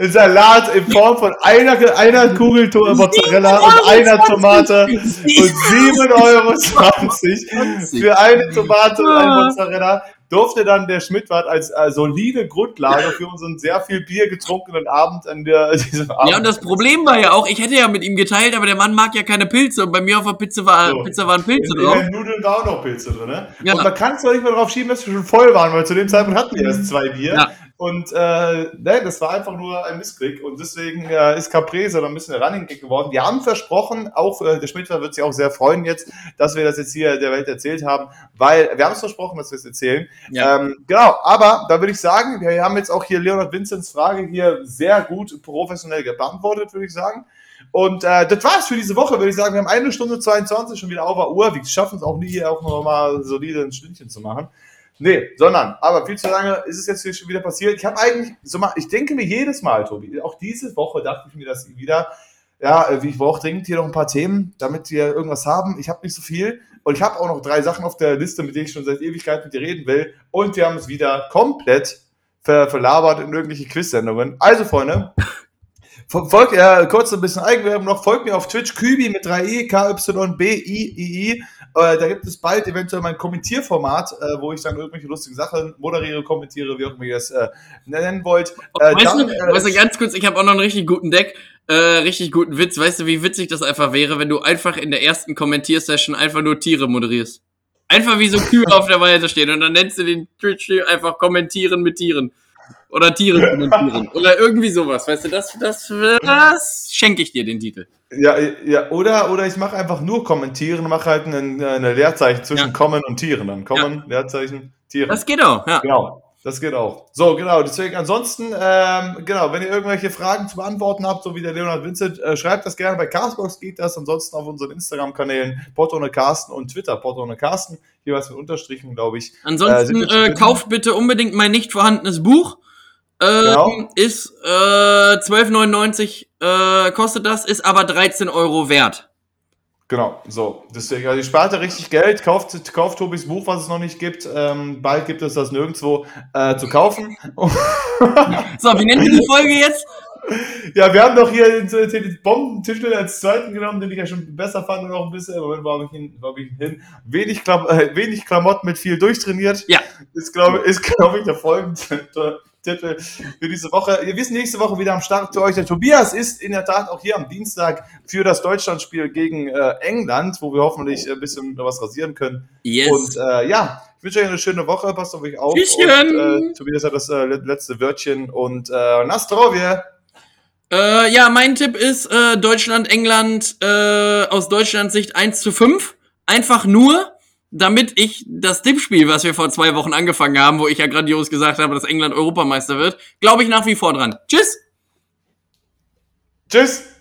B: Ein Salat in Form von einer, einer Kugel Mozzarella und einer Tomate und 7,20 Euro für eine Tomate und ein Mozzarella durfte dann der Schmidtwart als äh, solide Grundlage für unseren sehr viel Bier getrunkenen Abend an der, diesem Abend.
A: Ja, und das Problem war ja auch, ich hätte ja mit ihm geteilt, aber der Mann mag ja keine Pilze und bei mir auf der Pizza, war,
B: So.
A: Pizza waren Pilze
B: in,
A: drauf.
B: in den Nudeln war auch noch Pilze drin, ne?
A: Ja.
B: Und man kann es doch nicht mehr drauf schieben, dass wir schon voll waren, weil zu dem Zeitpunkt hatten wir erst zwei Bier.
A: Ja.
B: Und äh, ne, das war einfach nur ein Missklick. Und deswegen äh, ist Caprese dann ein bisschen der Running Gag geworden. Wir haben versprochen, auch äh, der Schmidtler wird sich auch sehr freuen jetzt, dass wir das jetzt hier der Welt erzählt haben, weil wir haben es versprochen, dass wir es erzählen.
A: Ja.
B: Ähm, genau, aber da würde ich sagen, wir haben jetzt auch hier Leonard Vincents Frage hier sehr gut professionell beantwortet, würde ich sagen. Und äh, das war's für diese Woche, würde ich sagen. Wir haben eine Stunde 22 schon wieder auf der Uhr. Wir schaffen es auch nie, hier auch noch mal solide ein Stündchen zu machen. Nee, sondern, aber viel zu lange ist es jetzt hier schon wieder passiert. Ich habe eigentlich, so mal, ich denke mir jedes Mal, Tobi, auch diese Woche dachte ich mir das wieder, ja, äh, wie ich brauche dringend hier noch ein paar Themen, damit wir irgendwas haben. Ich habe nicht so viel und ich habe auch noch drei Sachen auf der Liste, mit denen ich schon seit Ewigkeit mit dir reden will und wir haben es wieder komplett ver verlabert in irgendwelche Quiz-Sendungen. Also, Freunde, folgt, äh, kurz ein bisschen Eigenwerbung noch, folgt mir auf Twitch, Kübi mit 3i, K-Y-B-I-I-I. Äh, da gibt es bald eventuell mein Kommentierformat, äh, wo ich dann irgendwelche lustigen Sachen moderiere, kommentiere, wie auch immer ihr es äh, nennen wollt.
A: Weißt, du, weißt du, ganz kurz, ich habe auch noch einen richtig guten Deck, richtig guten Witz. Weißt du, wie witzig das einfach wäre, wenn du einfach in der ersten Kommentiersession einfach nur Tiere moderierst? Einfach wie so Kühe auf der Weide stehen und dann nennst du den Twitch einfach kommentieren mit Tieren. Oder Tiere kommentieren. Oder irgendwie sowas. Weißt du, das, das, das schenke ich dir den Titel.
B: Ja, ja, oder, oder ich mache einfach nur kommentieren, mache halt ein, eine Leerzeichen zwischen
A: Ja.
B: Kommen und Tieren. Dann Kommen, Leerzeichen, Tieren.
A: Das geht auch, ja.
B: Genau, das geht auch. So, genau, deswegen ansonsten, ähm, genau, wenn ihr irgendwelche Fragen zu beantworten habt, so wie der Leonard Vincent, äh, schreibt das gerne bei Castbox, geht das, ansonsten auf unseren Instagram-Kanälen Porto ohne Carsten und Twitter Porto ohne Carsten, jeweils mit Unterstrichen, glaube ich. Äh,
A: Ansonsten äh,
B: finden?
A: kauft bitte unbedingt mein nicht vorhandenes Buch. Ähm,
B: Genau.
A: Ist äh, 12,99 äh, kostet das, ist aber 13 Euro wert.
B: Genau, so. Deswegen, also ich sparte richtig Geld, kauft, kauft Tobis Buch, was es noch nicht gibt. Ähm, bald gibt es das nirgendwo äh, zu kaufen.
A: So, wie nennt ihr die Folge jetzt?
B: Ja, wir haben doch hier den, den Bombentischler als zweiten genommen, den ich ja schon besser fand und auch ein bisschen, aber wo habe ich ihn, wo hab ich hin? Wenig, Klam äh, wenig Klamotten mit viel durchtrainiert.
A: Ja.
B: Ist, glaube ist, glaub ich, der folgende Titel für diese Woche. Wir wissen nächste Woche wieder am Start für euch. Der Tobias ist in der Tat auch hier am Dienstag für das Deutschlandspiel gegen äh, England, wo wir hoffentlich ein bisschen was rasieren können.
A: Yes.
B: Und äh, ja, ich wünsche euch eine schöne Woche. Passt auf euch auf.
A: Tschüsschen.
B: Und, äh, Tobias hat das äh, letzte Wörtchen und äh, Nastrovje.
A: Äh, ja, mein Tipp ist äh, Deutschland, England äh, aus Deutschlands Sicht 1 zu 5. Einfach nur, damit ich das Tippspiel, was wir vor zwei Wochen angefangen haben, wo ich ja grandios gesagt habe, dass England Europameister wird, glaube ich nach wie vor dran. Tschüss!
B: Tschüss.